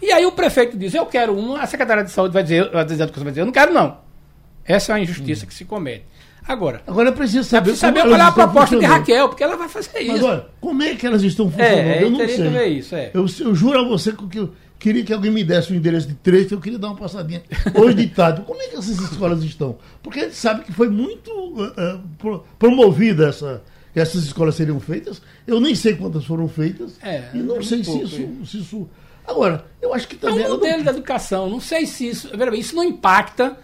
E aí o prefeito diz: Eu quero uma. A secretária de saúde vai dizer: a educação vai dizer: Eu não quero, não. Essa é a injustiça hum. que se comete. Agora, agora eu preciso saber, saber qual é a proposta de Raquel, porque ela vai fazer isso. Mas olha, como é que elas estão funcionando? É, eu não sei. Isso, é. eu, eu juro a você que Queria que alguém me desse o endereço de trecho, eu queria dar uma passadinha hoje de tarde. Como é que essas escolas estão? Porque a gente sabe que foi muito uh, promovida essa, essas escolas seriam feitas. Eu nem sei quantas foram feitas. É, e não é sei se, isso, se isso. Agora, eu acho que também. É um modelo não... da educação. Não sei se isso. Isso não impacta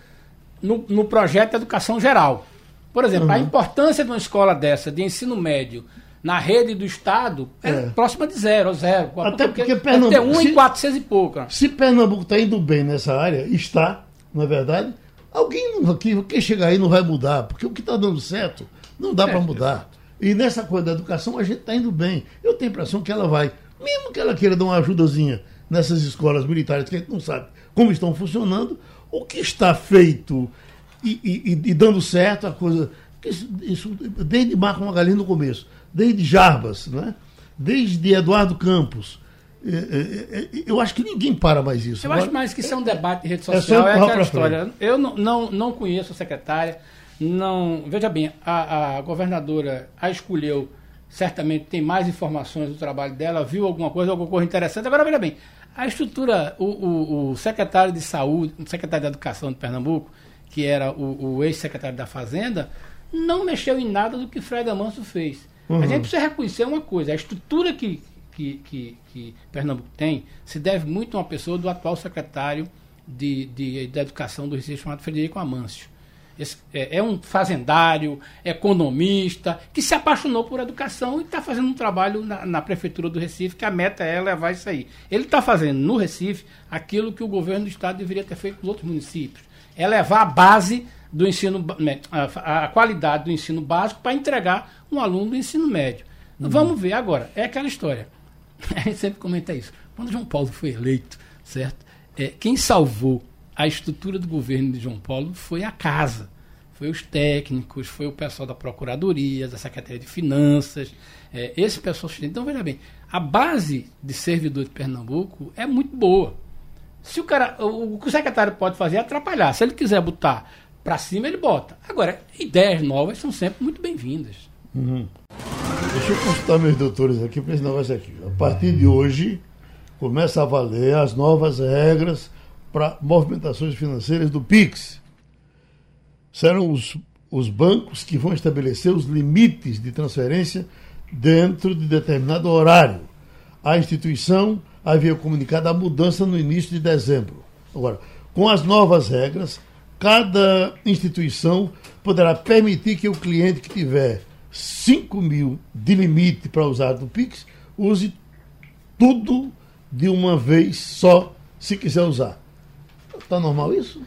no, no projeto de educação geral. Por exemplo, uhum. a importância de uma escola dessa, de ensino médio, na rede do Estado é, é. próxima de zero, zero. Até porque, porque Pernambuco. Tem um se, em 400 e pouca. Se Pernambuco está indo bem nessa área, está, não é verdade? Alguém aqui, quem chegar aí não vai mudar, porque o que está dando certo não dá é, para mudar. E nessa coisa da educação a gente está indo bem. Eu tenho a impressão que ela vai, mesmo que ela queira dar uma ajudazinha nessas escolas militares que a gente não sabe como estão funcionando, o que está feito e, e, e dando certo, a coisa. Isso, isso desde Marco Magalhães no começo desde Jarbas, né? desde Eduardo Campos. É, é, é, eu acho que ninguém para mais isso. Eu Agora, acho mais que isso é um debate de rede social. É, é aquela história. Eu não, não, não conheço a secretária. Não, veja bem, a, a governadora a escolheu certamente tem mais informações do trabalho dela, viu alguma coisa, alguma coisa interessante. Agora, veja bem, a estrutura, o, o, o secretário de saúde, o secretário de educação de Pernambuco, que era o, o ex-secretário da Fazenda, não mexeu em nada do que Fred Amanso fez. Uhum. A gente precisa reconhecer uma coisa: a estrutura que, que, que, que, Pernambuco tem se deve muito a uma pessoa do atual secretário de, de, de Educação do Recife, chamado Frederico Amâncio. Esse, é, é, um fazendário, economista, que se apaixonou por educação e está fazendo um trabalho na, na, Prefeitura do Recife, que a meta é levar isso aí. Ele está fazendo no Recife aquilo que o governo do Estado deveria ter feito nos outros municípios. É levar a base do ensino, a, a qualidade do ensino básico para entregar um aluno do ensino médio. Uhum. Vamos ver agora, é aquela história. A gente sempre comenta isso. Quando João Paulo foi eleito, certo? É, quem salvou a estrutura do governo de João Paulo foi a casa. Foi os técnicos, foi o pessoal da Procuradoria, da Secretaria de Finanças, é, esse pessoal. Então, veja bem, a base de servidor de Pernambuco é muito boa. Se o cara, o, que o secretário pode fazer é atrapalhar. Se ele quiser botar para cima, ele bota. Agora, ideias novas são sempre muito bem-vindas. Uhum. Deixa eu consultar meus doutores aqui para esse negócio aqui. A partir de hoje, começa a valer as novas regras para movimentações financeiras do PIX. Serão os, os bancos que vão estabelecer os limites de transferência dentro de determinado horário. A instituição havia comunicado a mudança no início de dezembro. Agora, com as novas regras, cada instituição poderá permitir que o cliente que tiver 5 mil de limite para usar do Pix use tudo de uma vez só, se quiser usar. Está normal isso?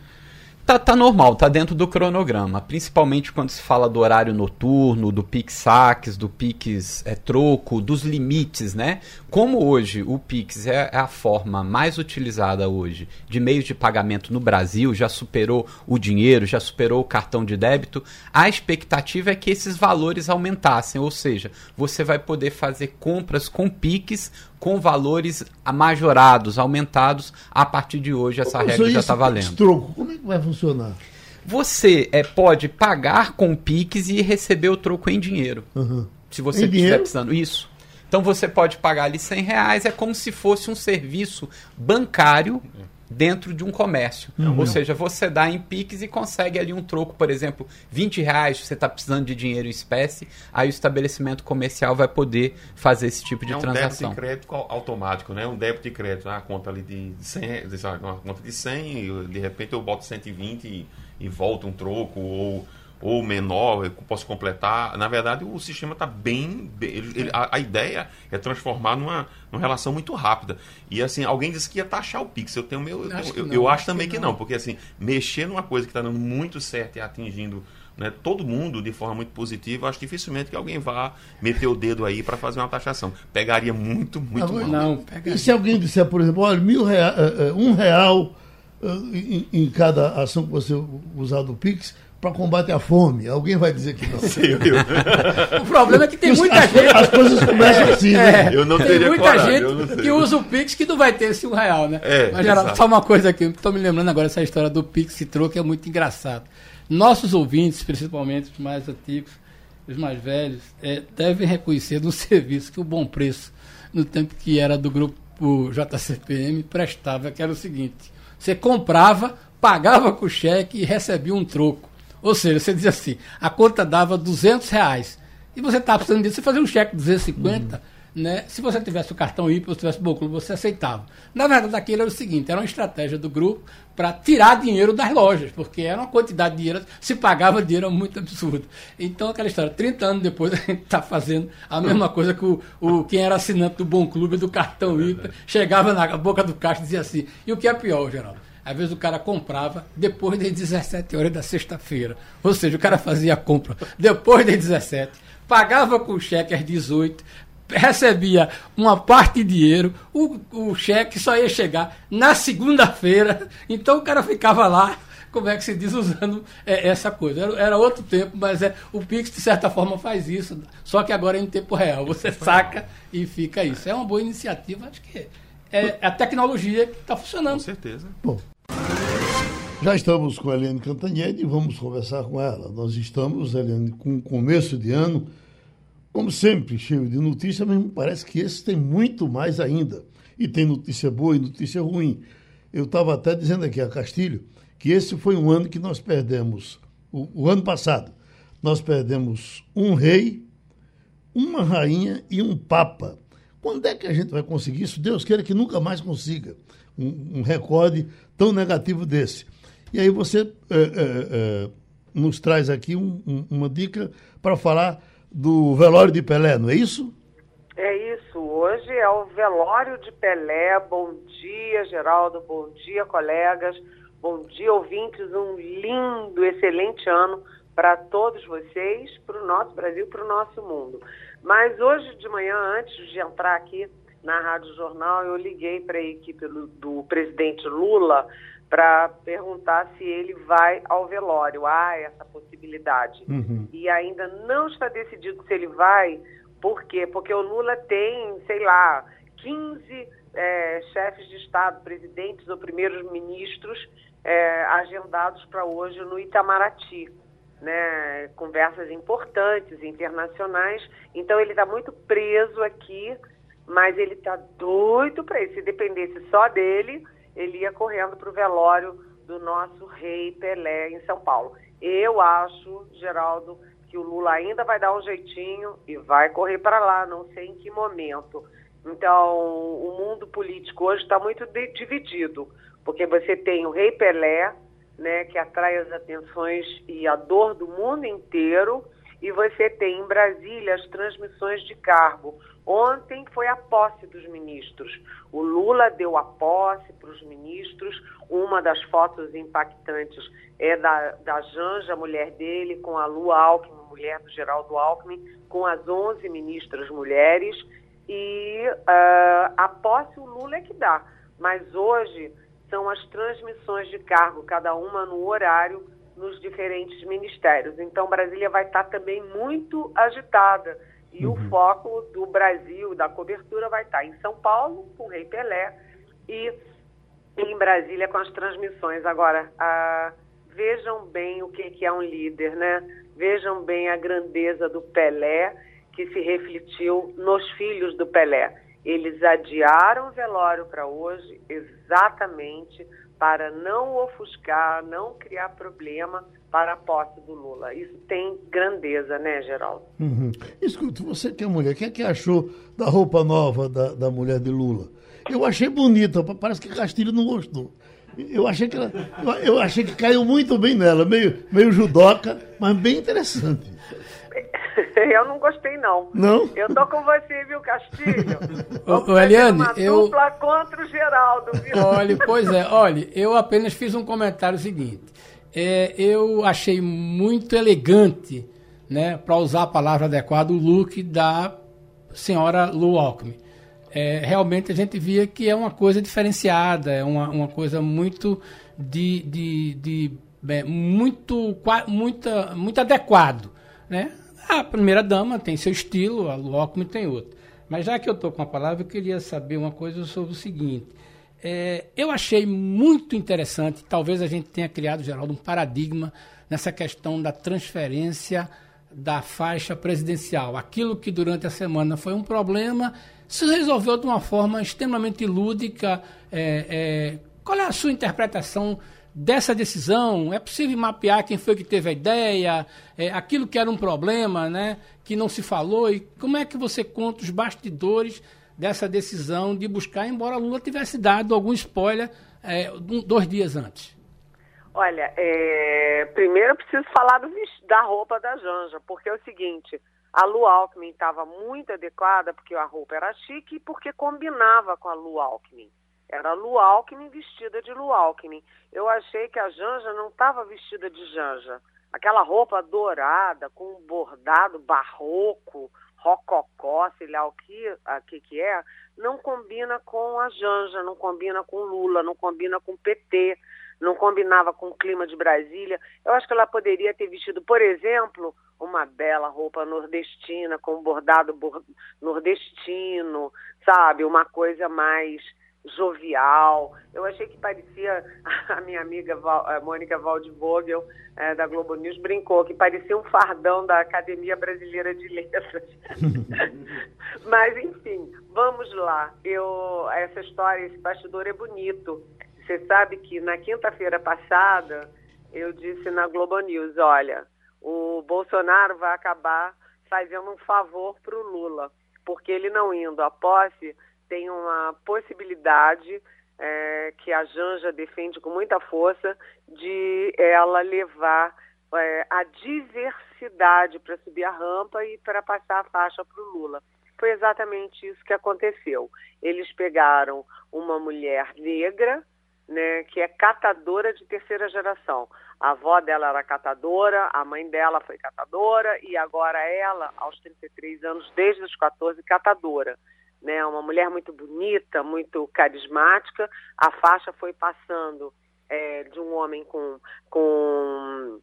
Tá, tá normal, tá dentro do cronograma. Principalmente quando se fala do horário noturno, do Pix saques, do Pix é, troco, dos limites, né? Como hoje o Pix é, é a forma mais utilizada hoje de meios de pagamento no Brasil, já superou o dinheiro, já superou o cartão de débito, a expectativa é que esses valores aumentassem, ou seja, você vai poder fazer compras com Pix com valores majorados, aumentados, a partir de hoje essa regra já está valendo. Troco, como é que vai funcionar? Você é, pode pagar com Pix e receber o troco em dinheiro. Uhum. Se você estiver precisando. Isso. Então você pode pagar ali 100 reais, é como se fosse um serviço bancário dentro de um comércio. Uhum. Ou seja, você dá em Pix e consegue ali um troco, por exemplo, 20 reais, você está precisando de dinheiro em espécie, aí o estabelecimento comercial vai poder fazer esse tipo de é um transação. É um débito de crédito automático, né? Um débito de crédito, a conta ali de 100, uma conta de 100, e de repente eu boto 120 e, e volta um troco, ou ou menor, eu posso completar. Na verdade, o sistema está bem. Ele, ele, a, a, ideia é transformar numa, numa relação muito rápida. E assim, alguém disse que ia taxar o Pix. Eu tenho meu. Eu, acho, eu, eu acho também que, que não. porque assim, mexer numa coisa que está dando muito certo e atingindo. Né, todo mundo de forma muito positiva, acho dificilmente que alguém vá meter o dedo aí para fazer uma taxação. Pegaria muito, muito não, mal. Não, pegaria. E se alguém disser, por exemplo, olha, mil real, uh, uh, um real uh, em, em, cada ação que você usar do Pix, para combate à fome. Alguém vai dizer que não. Sim, eu... o problema é que tem muita as, gente. As coisas começam é, assim, né? É, eu não tem muita coragem, gente que usa o Pix que não vai ter esse um real, né? É, Mas, Geraldo, só uma coisa aqui, estou me lembrando agora essa história do Pix e troco é muito engraçado. Nossos ouvintes, principalmente os mais antigos, os mais velhos, é, devem reconhecer no serviço que o bom preço, no tempo que era do grupo JCPM, prestava, que era o seguinte: você comprava, pagava com cheque e recebia um troco. Ou seja, você dizia assim, a conta dava 200 reais. E você estava precisando disso, você fazia um cheque de 250, uhum. né? Se você tivesse o cartão IP, ou tivesse o Boclube, você aceitava. Na verdade, aquilo era o seguinte, era uma estratégia do grupo para tirar dinheiro das lojas, porque era uma quantidade de dinheiro, se pagava dinheiro muito absurdo. Então, aquela história, 30 anos depois, a gente está fazendo a mesma coisa que o, o, quem era assinante do Bom Clube, do cartão IP, chegava na boca do caixa e dizia assim, e o que é pior, Geraldo? Às vezes o cara comprava depois das 17 horas da sexta-feira. Ou seja, o cara fazia a compra depois das 17, pagava com o cheque às 18, recebia uma parte de dinheiro, o, o cheque só ia chegar na segunda-feira, então o cara ficava lá, como é que se diz, usando é, essa coisa. Era, era, outro tempo, mas é, o Pix, de certa forma, faz isso, só que agora é em tempo real. Você saca e fica isso. É uma boa iniciativa, acho que é, é a tecnologia que está funcionando. Com certeza. Bom, já estamos com a Eliane Cantanhede e vamos conversar com ela. Nós estamos, Eliane, com começo de ano, como sempre, cheio de notícias, mas me parece que esse tem muito mais ainda. E tem notícia boa e notícia ruim. Eu estava até dizendo aqui a Castilho que esse foi um ano que nós perdemos, o, o ano passado, nós perdemos um rei, uma rainha e um papa. Quando é que a gente vai conseguir isso? Deus queira que nunca mais consiga um, um recorde tão negativo desse. E aí você é, é, nos traz aqui um, um, uma dica para falar do velório de Pelé, não é isso? É isso. Hoje é o velório de Pelé. Bom dia, Geraldo. Bom dia, colegas. Bom dia, ouvintes. Um lindo, excelente ano para todos vocês, para o nosso Brasil, para o nosso mundo. Mas hoje de manhã, antes de entrar aqui na Rádio Jornal, eu liguei para a equipe do presidente Lula para perguntar se ele vai ao velório. Há essa possibilidade. Uhum. E ainda não está decidido se ele vai. Por quê? Porque o Lula tem, sei lá, 15 é, chefes de Estado, presidentes ou primeiros ministros é, agendados para hoje no Itamaraty. Né, conversas importantes, internacionais. Então ele está muito preso aqui, mas ele está doido para isso. Se dependesse só dele, ele ia correndo para o velório do nosso rei Pelé em São Paulo. Eu acho, Geraldo, que o Lula ainda vai dar um jeitinho e vai correr para lá, não sei em que momento. Então, o mundo político hoje está muito dividido, porque você tem o rei Pelé, né, que atrai as atenções e a dor do mundo inteiro, e você tem em Brasília as transmissões de cargo. Ontem foi a posse dos ministros. O Lula deu a posse para os ministros. Uma das fotos impactantes é da, da Janja, mulher dele, com a Lu Alckmin, mulher do Geraldo Alckmin, com as 11 ministras mulheres. E uh, a posse o Lula é que dá. Mas hoje são as transmissões de cargo, cada uma no horário nos diferentes ministérios. Então, Brasília vai estar também muito agitada. E uhum. o foco do Brasil, da cobertura, vai estar em São Paulo, com o Rei Pelé, e em Brasília com as transmissões. Agora, ah, vejam bem o que é um líder, né? Vejam bem a grandeza do Pelé, que se refletiu nos filhos do Pelé. Eles adiaram o velório para hoje exatamente para não ofuscar, não criar problema para a posse do Lula. Isso tem grandeza, né, Geraldo? Uhum. Escuta, você que é mulher, o que é que achou da roupa nova da, da mulher de Lula? Eu achei bonita, parece que Castilho não gostou. Eu achei que ela, eu, achei que caiu muito bem nela, meio, meio judoca, mas bem interessante. Eu não gostei, não. Não? Eu tô com você, viu, Castilho? Ô, ô Eliane, uma eu. Dupla contra o Geraldo, viu? Olha, pois é, olha, eu apenas fiz um comentário seguinte. É, eu achei muito elegante, né, para usar a palavra adequada, o look da senhora Lu Alckmin. É, realmente a gente via que é uma coisa diferenciada, é uma, uma coisa muito de, de, de bem, muito, muita, muito adequado, né? A primeira dama tem seu estilo, a Locme tem outro. Mas já que eu estou com a palavra, eu queria saber uma coisa sobre o seguinte. É, eu achei muito interessante, talvez a gente tenha criado, Geraldo, um paradigma nessa questão da transferência da faixa presidencial. Aquilo que durante a semana foi um problema, se resolveu de uma forma extremamente lúdica. É, é, qual é a sua interpretação dessa decisão? É possível mapear quem foi que teve a ideia, é, aquilo que era um problema, né, que não se falou? E como é que você conta os bastidores dessa decisão de buscar, embora Lula tivesse dado algum spoiler é, dois dias antes? Olha, é, primeiro eu preciso falar do, da roupa da Janja, porque é o seguinte, a Lu Alckmin estava muito adequada porque a roupa era chique e porque combinava com a Lu Alckmin. Era Lu Alckmin vestida de Lu Alckmin. Eu achei que a Janja não estava vestida de Janja. Aquela roupa dourada, com um bordado barroco, rococó, sei lá o que, a, que, que é, não combina com a Janja, não combina com Lula, não combina com PT, não combinava com o clima de Brasília. Eu acho que ela poderia ter vestido, por exemplo, uma bela roupa nordestina, com bordado nordestino, sabe? Uma coisa mais jovial. Eu achei que parecia, a minha amiga Val, a Mônica Waldvogel, é, da Globo News, brincou que parecia um fardão da Academia Brasileira de Letras. Mas, enfim, vamos lá. Eu, essa história, esse bastidor é bonito. Você sabe que na quinta-feira passada, eu disse na Globo News, olha, o Bolsonaro vai acabar fazendo um favor para o Lula, porque ele não indo à posse tem uma possibilidade é, que a Janja defende com muita força de ela levar é, a diversidade para subir a rampa e para passar a faixa para o Lula. Foi exatamente isso que aconteceu. Eles pegaram uma mulher negra, né, que é catadora de terceira geração. A avó dela era catadora, a mãe dela foi catadora e agora ela, aos 33 anos, desde os 14, catadora né? Uma mulher muito bonita, muito carismática. A faixa foi passando é, de um homem com, com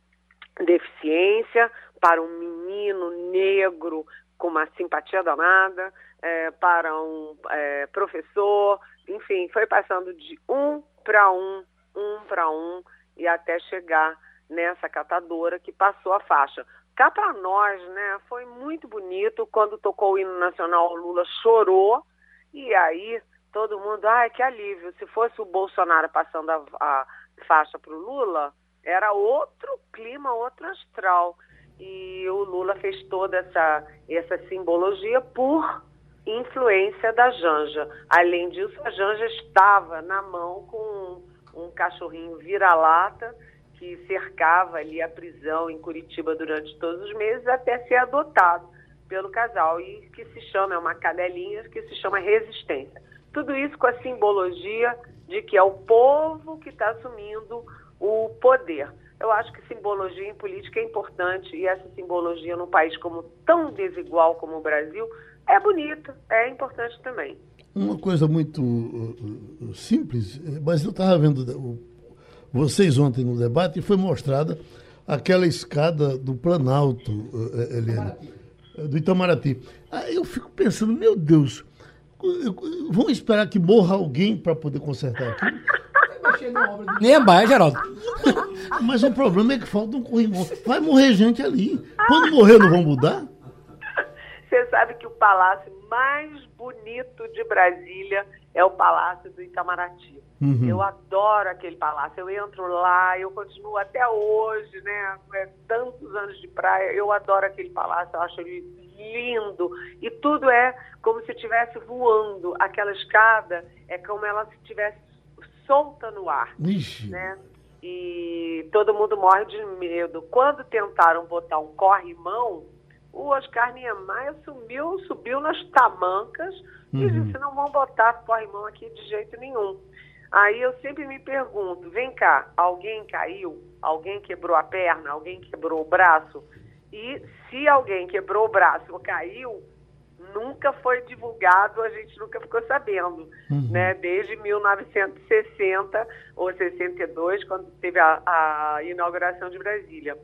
deficiência para um menino negro com uma simpatia danada, é, para um é, professor, enfim, foi passando de um para um, um para um, e até chegar nessa catadora que passou a faixa. Cá para nós, né, foi muito bonito. Quando tocou o hino nacional, o Lula chorou. E aí todo mundo, ai, que alívio. Se fosse o Bolsonaro passando a, a faixa para o Lula, era outro clima, outro astral. E o Lula fez toda essa, essa simbologia por influência da Janja. Além disso, a Janja estava na mão com um, um cachorrinho vira-lata que cercava ali a prisão em Curitiba durante todos os meses até ser adotado pelo casal e que se chama, é uma cadelinha que se chama resistência. Tudo isso com a simbologia de que é o povo que está assumindo o poder. Eu acho que simbologia em política é importante e essa simbologia num país como tão desigual como o Brasil é bonita, é importante também. Uma coisa muito uh, simples, mas eu estava vendo o vocês ontem no debate e foi mostrada aquela escada do Planalto, uh, Helena, uh, do Itamaraty. Aí eu fico pensando, meu Deus, vão esperar que morra alguém para poder consertar aquilo? Nem é baia, Geraldo. Mas o problema é que falta um corrimão. Vai morrer gente ali. Quando morrer, não vão mudar? Você sabe que o palácio mais bonito de Brasília é o Palácio do Itamaraty. Uhum. Eu adoro aquele palácio. Eu entro lá, eu continuo até hoje, né? É, tantos anos de praia. Eu adoro aquele palácio, eu acho ele lindo. E tudo é como se estivesse voando. Aquela escada é como ela se estivesse solta no ar. Ixi. Né? E todo mundo morre de medo. Quando tentaram botar um corrimão, o Oscar Niemeyer subiu, subiu nas tamancas uhum. e disse, não vão botar corrimão aqui de jeito nenhum. Aí eu sempre me pergunto, vem cá, alguém caiu? Alguém quebrou a perna? Alguém quebrou o braço? E se alguém quebrou o braço ou caiu, nunca foi divulgado, a gente nunca ficou sabendo, uhum. né? Desde 1960 ou 62, quando teve a, a, inauguração de Brasília.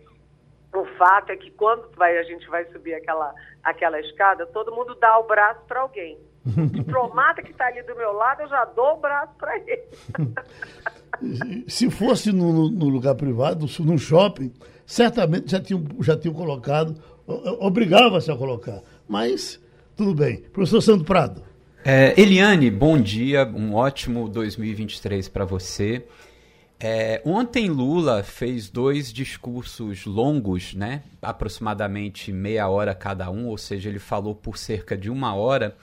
O fato é que quando vai, a gente vai subir aquela, aquela escada, todo mundo dá o braço para alguém. O diplomata que está ali do meu lado, eu já dou o braço para ele. Se fosse no, no, lugar privado, no shopping, certamente já tinham, já tinham colocado, obrigava-se a colocar. Mas, tudo bem. Professor Santo Prado. É, Eliane, bom dia, um ótimo 2023 para você. É, ontem Lula fez dois discursos longos, né? Aproximadamente meia hora cada um, ou seja, ele falou por cerca de uma hora.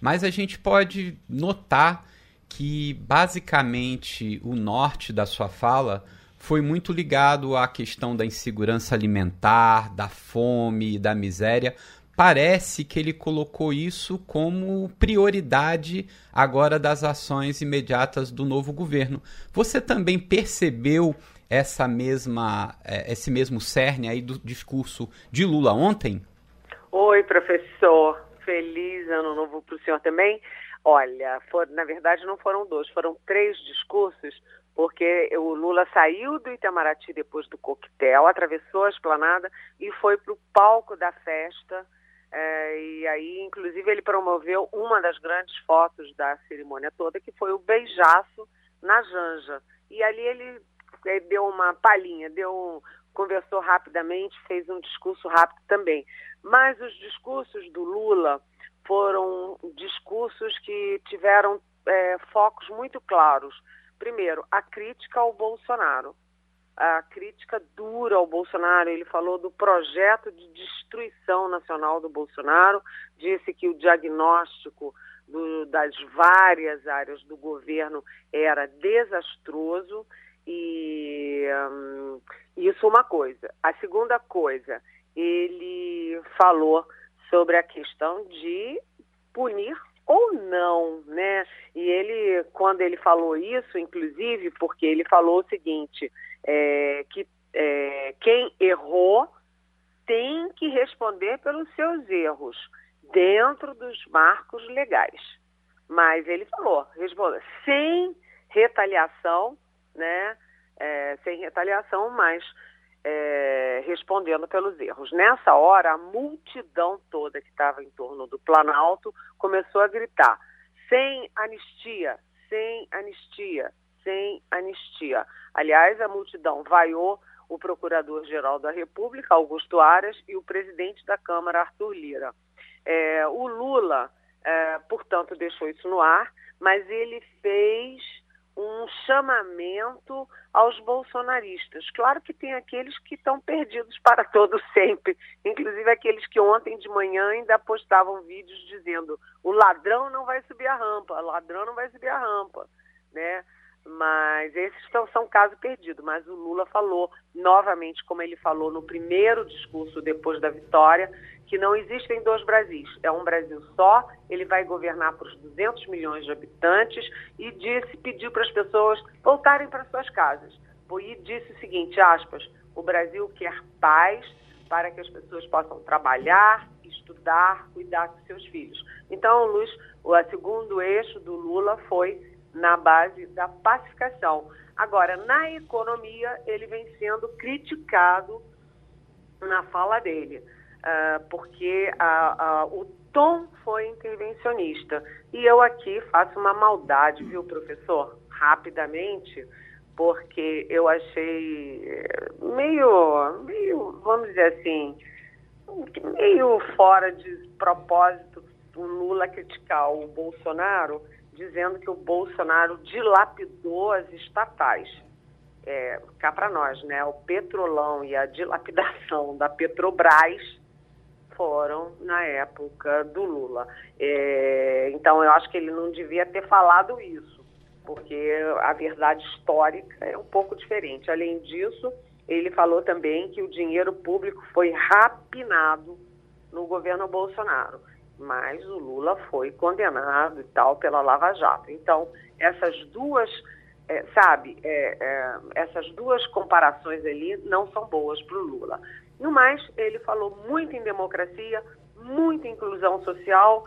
Mas a gente pode notar que basicamente o norte da sua fala foi muito ligado à questão da insegurança alimentar, da fome, da miséria. Parece que ele colocou isso como prioridade agora das ações imediatas do novo governo. Você também percebeu essa mesma, eh, esse mesmo cerne aí do discurso de Lula ontem? Oi, professor. Feliz ano novo para o senhor também. Olha, for, na verdade não foram dois, foram três discursos, porque o Lula saiu do Itamaraty depois do coquetel, atravessou a esplanada e foi para o palco da festa. É, e aí, inclusive, ele promoveu uma das grandes fotos da cerimônia toda, que foi o beijaço na Janja. E ali ele, ele deu uma palhinha, deu conversou rapidamente, fez um discurso rápido também. Mas os discursos do Lula foram discursos que tiveram é, focos muito claros. Primeiro, a crítica ao Bolsonaro. A crítica dura ao Bolsonaro. Ele falou do projeto de destruição nacional do Bolsonaro, disse que o diagnóstico do, das várias áreas do governo era desastroso e hum, isso uma coisa. A segunda coisa, ele falou sobre a questão de punir ou não, né? E ele, quando ele falou isso, inclusive, porque ele falou o seguinte, é, que é, quem errou tem que responder pelos seus erros dentro dos marcos legais. Mas ele falou, responda, sem retaliação, né? É, sem retaliação, mas é, respondendo pelos erros. Nessa hora, a multidão toda que estava em torno do Planalto começou a gritar: sem anistia, sem anistia, sem anistia. Aliás, a multidão vaiou o Procurador-Geral da República, Augusto Aras, e o presidente da Câmara, Arthur Lira. É, o Lula, é, portanto, deixou isso no ar, mas ele fez um chamamento aos bolsonaristas. Claro que tem aqueles que estão perdidos para todo sempre, inclusive aqueles que ontem de manhã ainda postavam vídeos dizendo o ladrão não vai subir a rampa, o ladrão não vai subir a rampa, né? Mas esses são, são caso perdido. Mas o Lula falou novamente, como ele falou no primeiro discurso depois da vitória, que não existem dois Brasis. É um Brasil só, ele vai governar para os 200 milhões de habitantes e disse, pediu para as pessoas voltarem para suas casas. E disse o seguinte, aspas, o Brasil quer paz para que as pessoas possam trabalhar, estudar, cuidar dos seus filhos. Então, Luiz, o segundo eixo do Lula foi na base da pacificação. Agora, na economia, ele vem sendo criticado na fala dele uh, porque a, a, o tom foi intervencionista. E eu aqui faço uma maldade, viu, professor? Rapidamente, porque eu achei meio, meio vamos dizer assim, meio fora de propósito o Lula criticar o Bolsonaro, dizendo que o Bolsonaro dilapidou as estatais. É, cá para nós, né? O petrolão e a dilapidação da Petrobras foram na época do Lula. É, então, eu acho que ele não devia ter falado isso, porque a verdade histórica é um pouco diferente. Além disso, ele falou também que o dinheiro público foi rapinado no governo Bolsonaro, mas o Lula foi condenado e tal pela Lava Jato. Então, essas duas, é, sabe, é, é, essas duas comparações ali não são boas para o Lula. No mais, ele falou muito em democracia, muito em inclusão social,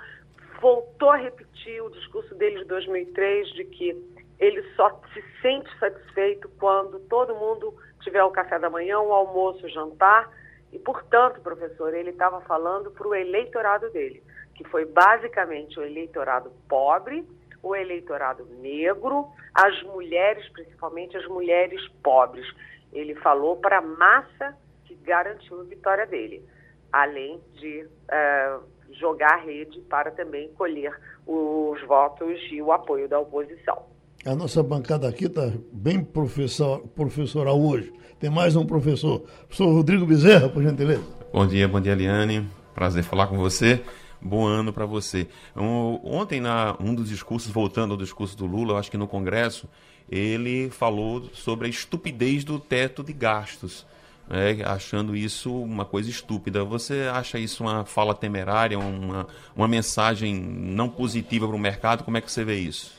voltou a repetir o discurso dele de 2003 de que ele só se sente satisfeito quando todo mundo tiver o café da manhã, o almoço, o jantar. E, portanto, professor, ele estava falando para o eleitorado dele, que foi basicamente o eleitorado pobre, o eleitorado negro, as mulheres, principalmente as mulheres pobres. Ele falou para a massa garantiu a vitória dele, além de uh, jogar a rede para também colher os votos e o apoio da oposição. A nossa bancada aqui está bem professor, professoral hoje. Tem mais um professor. Professor Rodrigo Bezerra, por gentileza. Bom dia, bom dia, Eliane. Prazer falar com você. Bom ano para você. Um, ontem, na um dos discursos, voltando ao discurso do Lula, eu acho que no Congresso, ele falou sobre a estupidez do teto de gastos né, achando isso uma coisa estúpida. Você acha isso uma fala temerária, uma, uma mensagem não positiva para o mercado? Como é que você vê isso?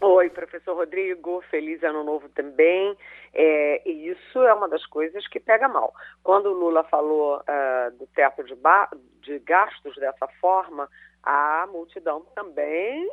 Oi, professor Rodrigo, feliz ano novo também. É, e isso é uma das coisas que pega mal. Quando o Lula falou uh, do teto de, de gastos dessa forma, a multidão também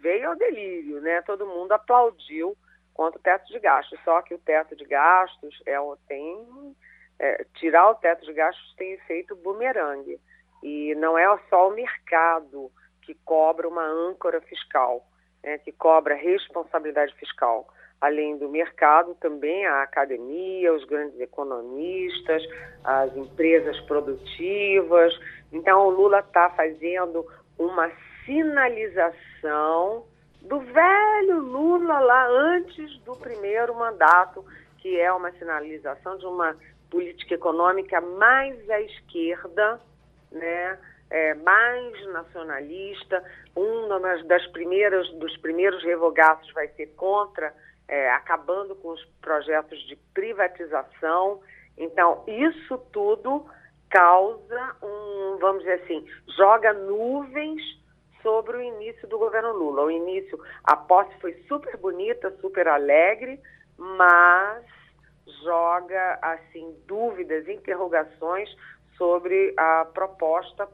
veio ao delírio, né? Todo mundo aplaudiu quanto o teto de gastos. Só que o teto de gastos é, tem. É, tirar o teto de gastos tem efeito bumerangue. E não é só o mercado que cobra uma âncora fiscal, né, que cobra responsabilidade fiscal. Além do mercado, também a academia, os grandes economistas, as empresas produtivas. Então, o Lula está fazendo uma sinalização do velho Lula lá antes do primeiro mandato, que é uma sinalização de uma política econômica mais à esquerda, né? É, mais nacionalista. Um das primeiras dos primeiros revogados vai ser contra, é, acabando com os projetos de privatização. Então, isso tudo causa um, vamos dizer assim, joga nuvens sobre o início do governo Lula. O início, a posse foi super bonita, super alegre, mas joga assim dúvidas, interrogações sobre a proposta,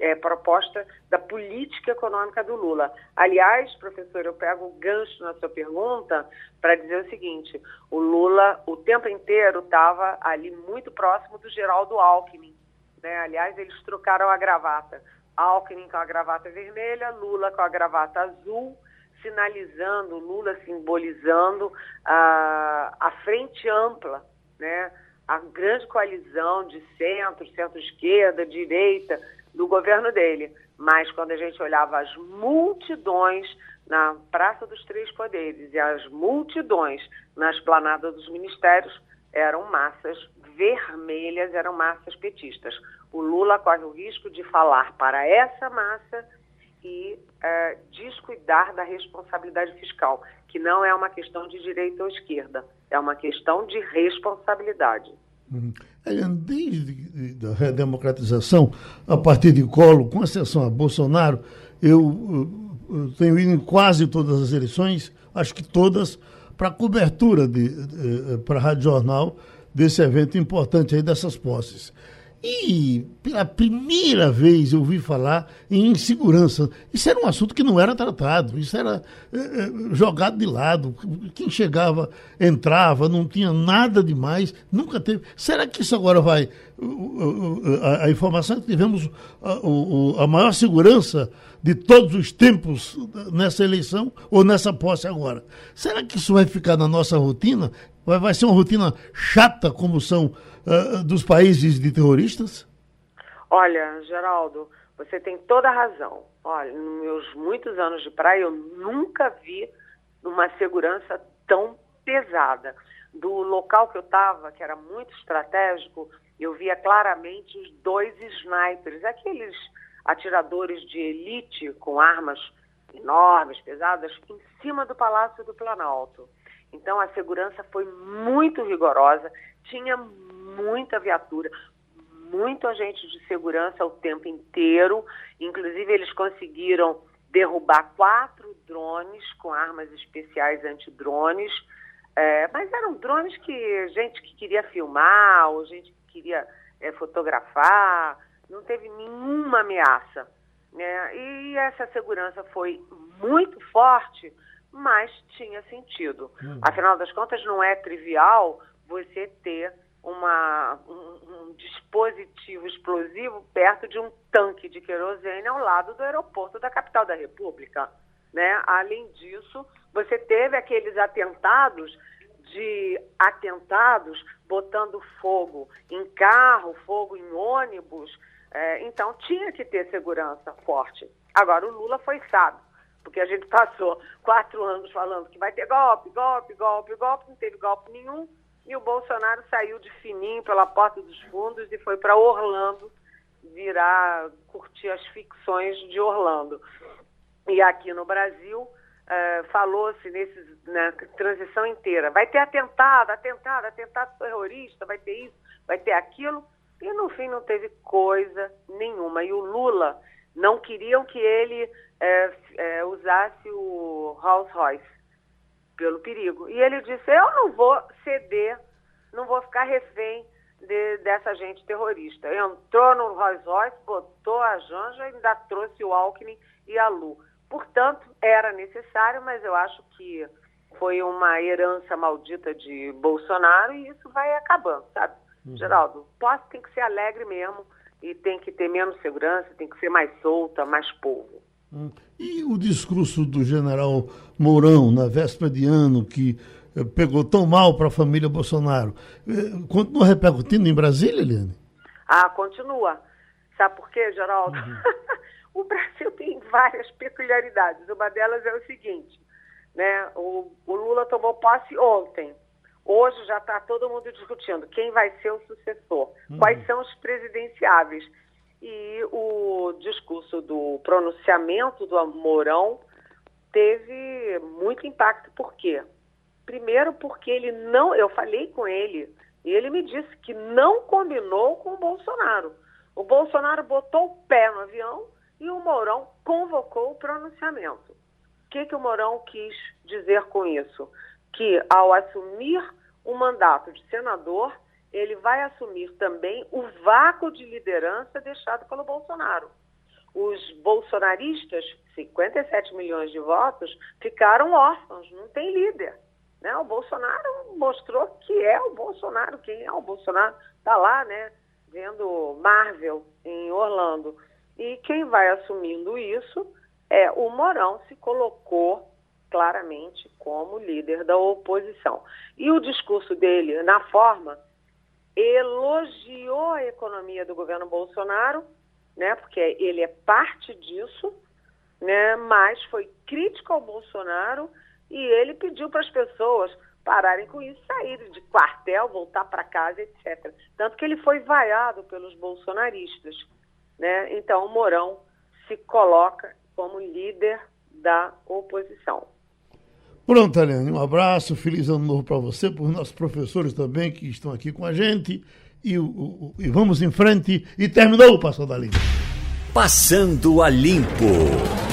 é, proposta da política econômica do Lula. Aliás, professor, eu pego o gancho na sua pergunta para dizer o seguinte: o Lula o tempo inteiro estava ali muito próximo do Geraldo Alckmin. Né? Aliás, eles trocaram a gravata. Alckmin com a gravata vermelha, Lula com a gravata azul, sinalizando, Lula simbolizando a, a frente ampla, né? a grande coalizão de centro, centro-esquerda, direita do governo dele. Mas quando a gente olhava as multidões na Praça dos Três Poderes e as multidões na esplanada dos ministérios, eram massas vermelhas, eram massas petistas o Lula corre o risco de falar para essa massa e é, descuidar da responsabilidade fiscal, que não é uma questão de direita ou esquerda, é uma questão de responsabilidade. Uhum. Desde a redemocratização, a partir de Colo, com exceção a Bolsonaro, eu, eu tenho ido em quase todas as eleições, acho que todas, para cobertura de, de para a Rádio Jornal desse evento importante aí dessas posses. E pela primeira vez eu ouvi falar em insegurança. Isso era um assunto que não era tratado, isso era é, jogado de lado. Quem chegava, entrava, não tinha nada demais, nunca teve. Será que isso agora vai. A, informação é que tivemos a, a maior segurança de todos os tempos nessa eleição ou nessa posse agora. Será que isso vai ficar na nossa rotina? Vai, vai ser uma rotina chata como são uh, dos países de terroristas? Olha, Geraldo, você tem toda a razão. Olha, nos meus muitos anos de praia, eu nunca vi uma segurança tão pesada. Do local que eu estava, que era muito estratégico, eu via claramente os dois snipers, aqueles atiradores de elite com armas enormes, pesadas, em cima do Palácio do Planalto. Então a segurança foi muito rigorosa, tinha muita viatura, muito agente de segurança o tempo inteiro. Inclusive, eles conseguiram derrubar quatro drones com armas especiais antidrones. É, mas eram drones que gente que queria filmar ou gente que queria é, fotografar, não teve nenhuma ameaça. Né? E essa segurança foi muito forte, mas tinha sentido. Uhum. Afinal das contas, não é trivial você ter uma, um, um, dispositivo explosivo perto de um tanque de querosene ao lado do aeroporto da capital da República. Né? Além disso, você teve aqueles atentados de atentados botando fogo em carro, fogo em ônibus. É, então tinha que ter segurança forte. Agora, o Lula foi sábio, porque a gente passou quatro anos falando que vai ter golpe, golpe, golpe, golpe, não teve golpe nenhum e o Bolsonaro saiu de fininho pela porta dos fundos e foi para Orlando virar, curtir as ficções de Orlando. E aqui no Brasil, uh, falou-se na transição inteira, vai ter atentado, atentado, atentado terrorista, vai ter isso, vai ter aquilo, e no fim não teve coisa nenhuma. E o Lula não queriam que ele é, é, usasse o Rolls Royce pelo perigo. E ele disse: Eu não vou ceder, não vou ficar refém de, dessa gente terrorista. Entrou no Rolls Royce, botou a Janja e ainda trouxe o Alckmin e a Lu. Portanto, era necessário, mas eu acho que foi uma herança maldita de Bolsonaro e isso vai acabando, sabe? Uhum. Geraldo, posse tem que ser alegre mesmo e tem que ter menos segurança, tem que ser mais solta, mais povo. E o discurso do general Mourão, na véspera de ano, que eh, pegou tão mal para a família Bolsonaro, eh, continua repercutindo em Brasília, Eliane? Ah, continua. Sabe por quê, Geraldo? Uhum. o Brasil tem várias peculiaridades. Uma delas é o seguinte, né? O, o Lula tomou posse ontem. Hoje já está todo mundo discutindo quem vai ser o sucessor, uhum. quais são os presidenciáveis e o discurso do pronunciamento do Mourão teve muito impacto. Por quê? Primeiro porque ele não, eu falei com ele e ele me disse que não combinou com o Bolsonaro. O Bolsonaro botou o pé no avião e o Mourão convocou o pronunciamento. O que, que o Mourão quis dizer com isso? Que ao assumir o mandato de senador, ele vai assumir também o vácuo de liderança deixado pelo Bolsonaro. Os bolsonaristas, 57 milhões de votos, ficaram órfãos, não tem líder. Né? O Bolsonaro mostrou que é o Bolsonaro, quem é o Bolsonaro, está lá, né, vendo Marvel em Orlando. E quem vai assumindo isso é o Morão, se colocou claramente como líder da oposição. E o discurso dele, na forma, elogiou a economia do governo Bolsonaro, né, porque ele é parte disso, né, mas foi crítico ao Bolsonaro e ele pediu para as pessoas pararem com isso, saírem de quartel, voltar para casa, etc. Tanto que ele foi vaiado pelos bolsonaristas. Né? Então, o Mourão se coloca como líder da oposição. Pronto, Helene, um abraço, feliz ano novo para você, para os nossos professores também que estão aqui com a gente. E, o, e vamos em frente. E terminou o Passando a Limpo. Passando a Limpo.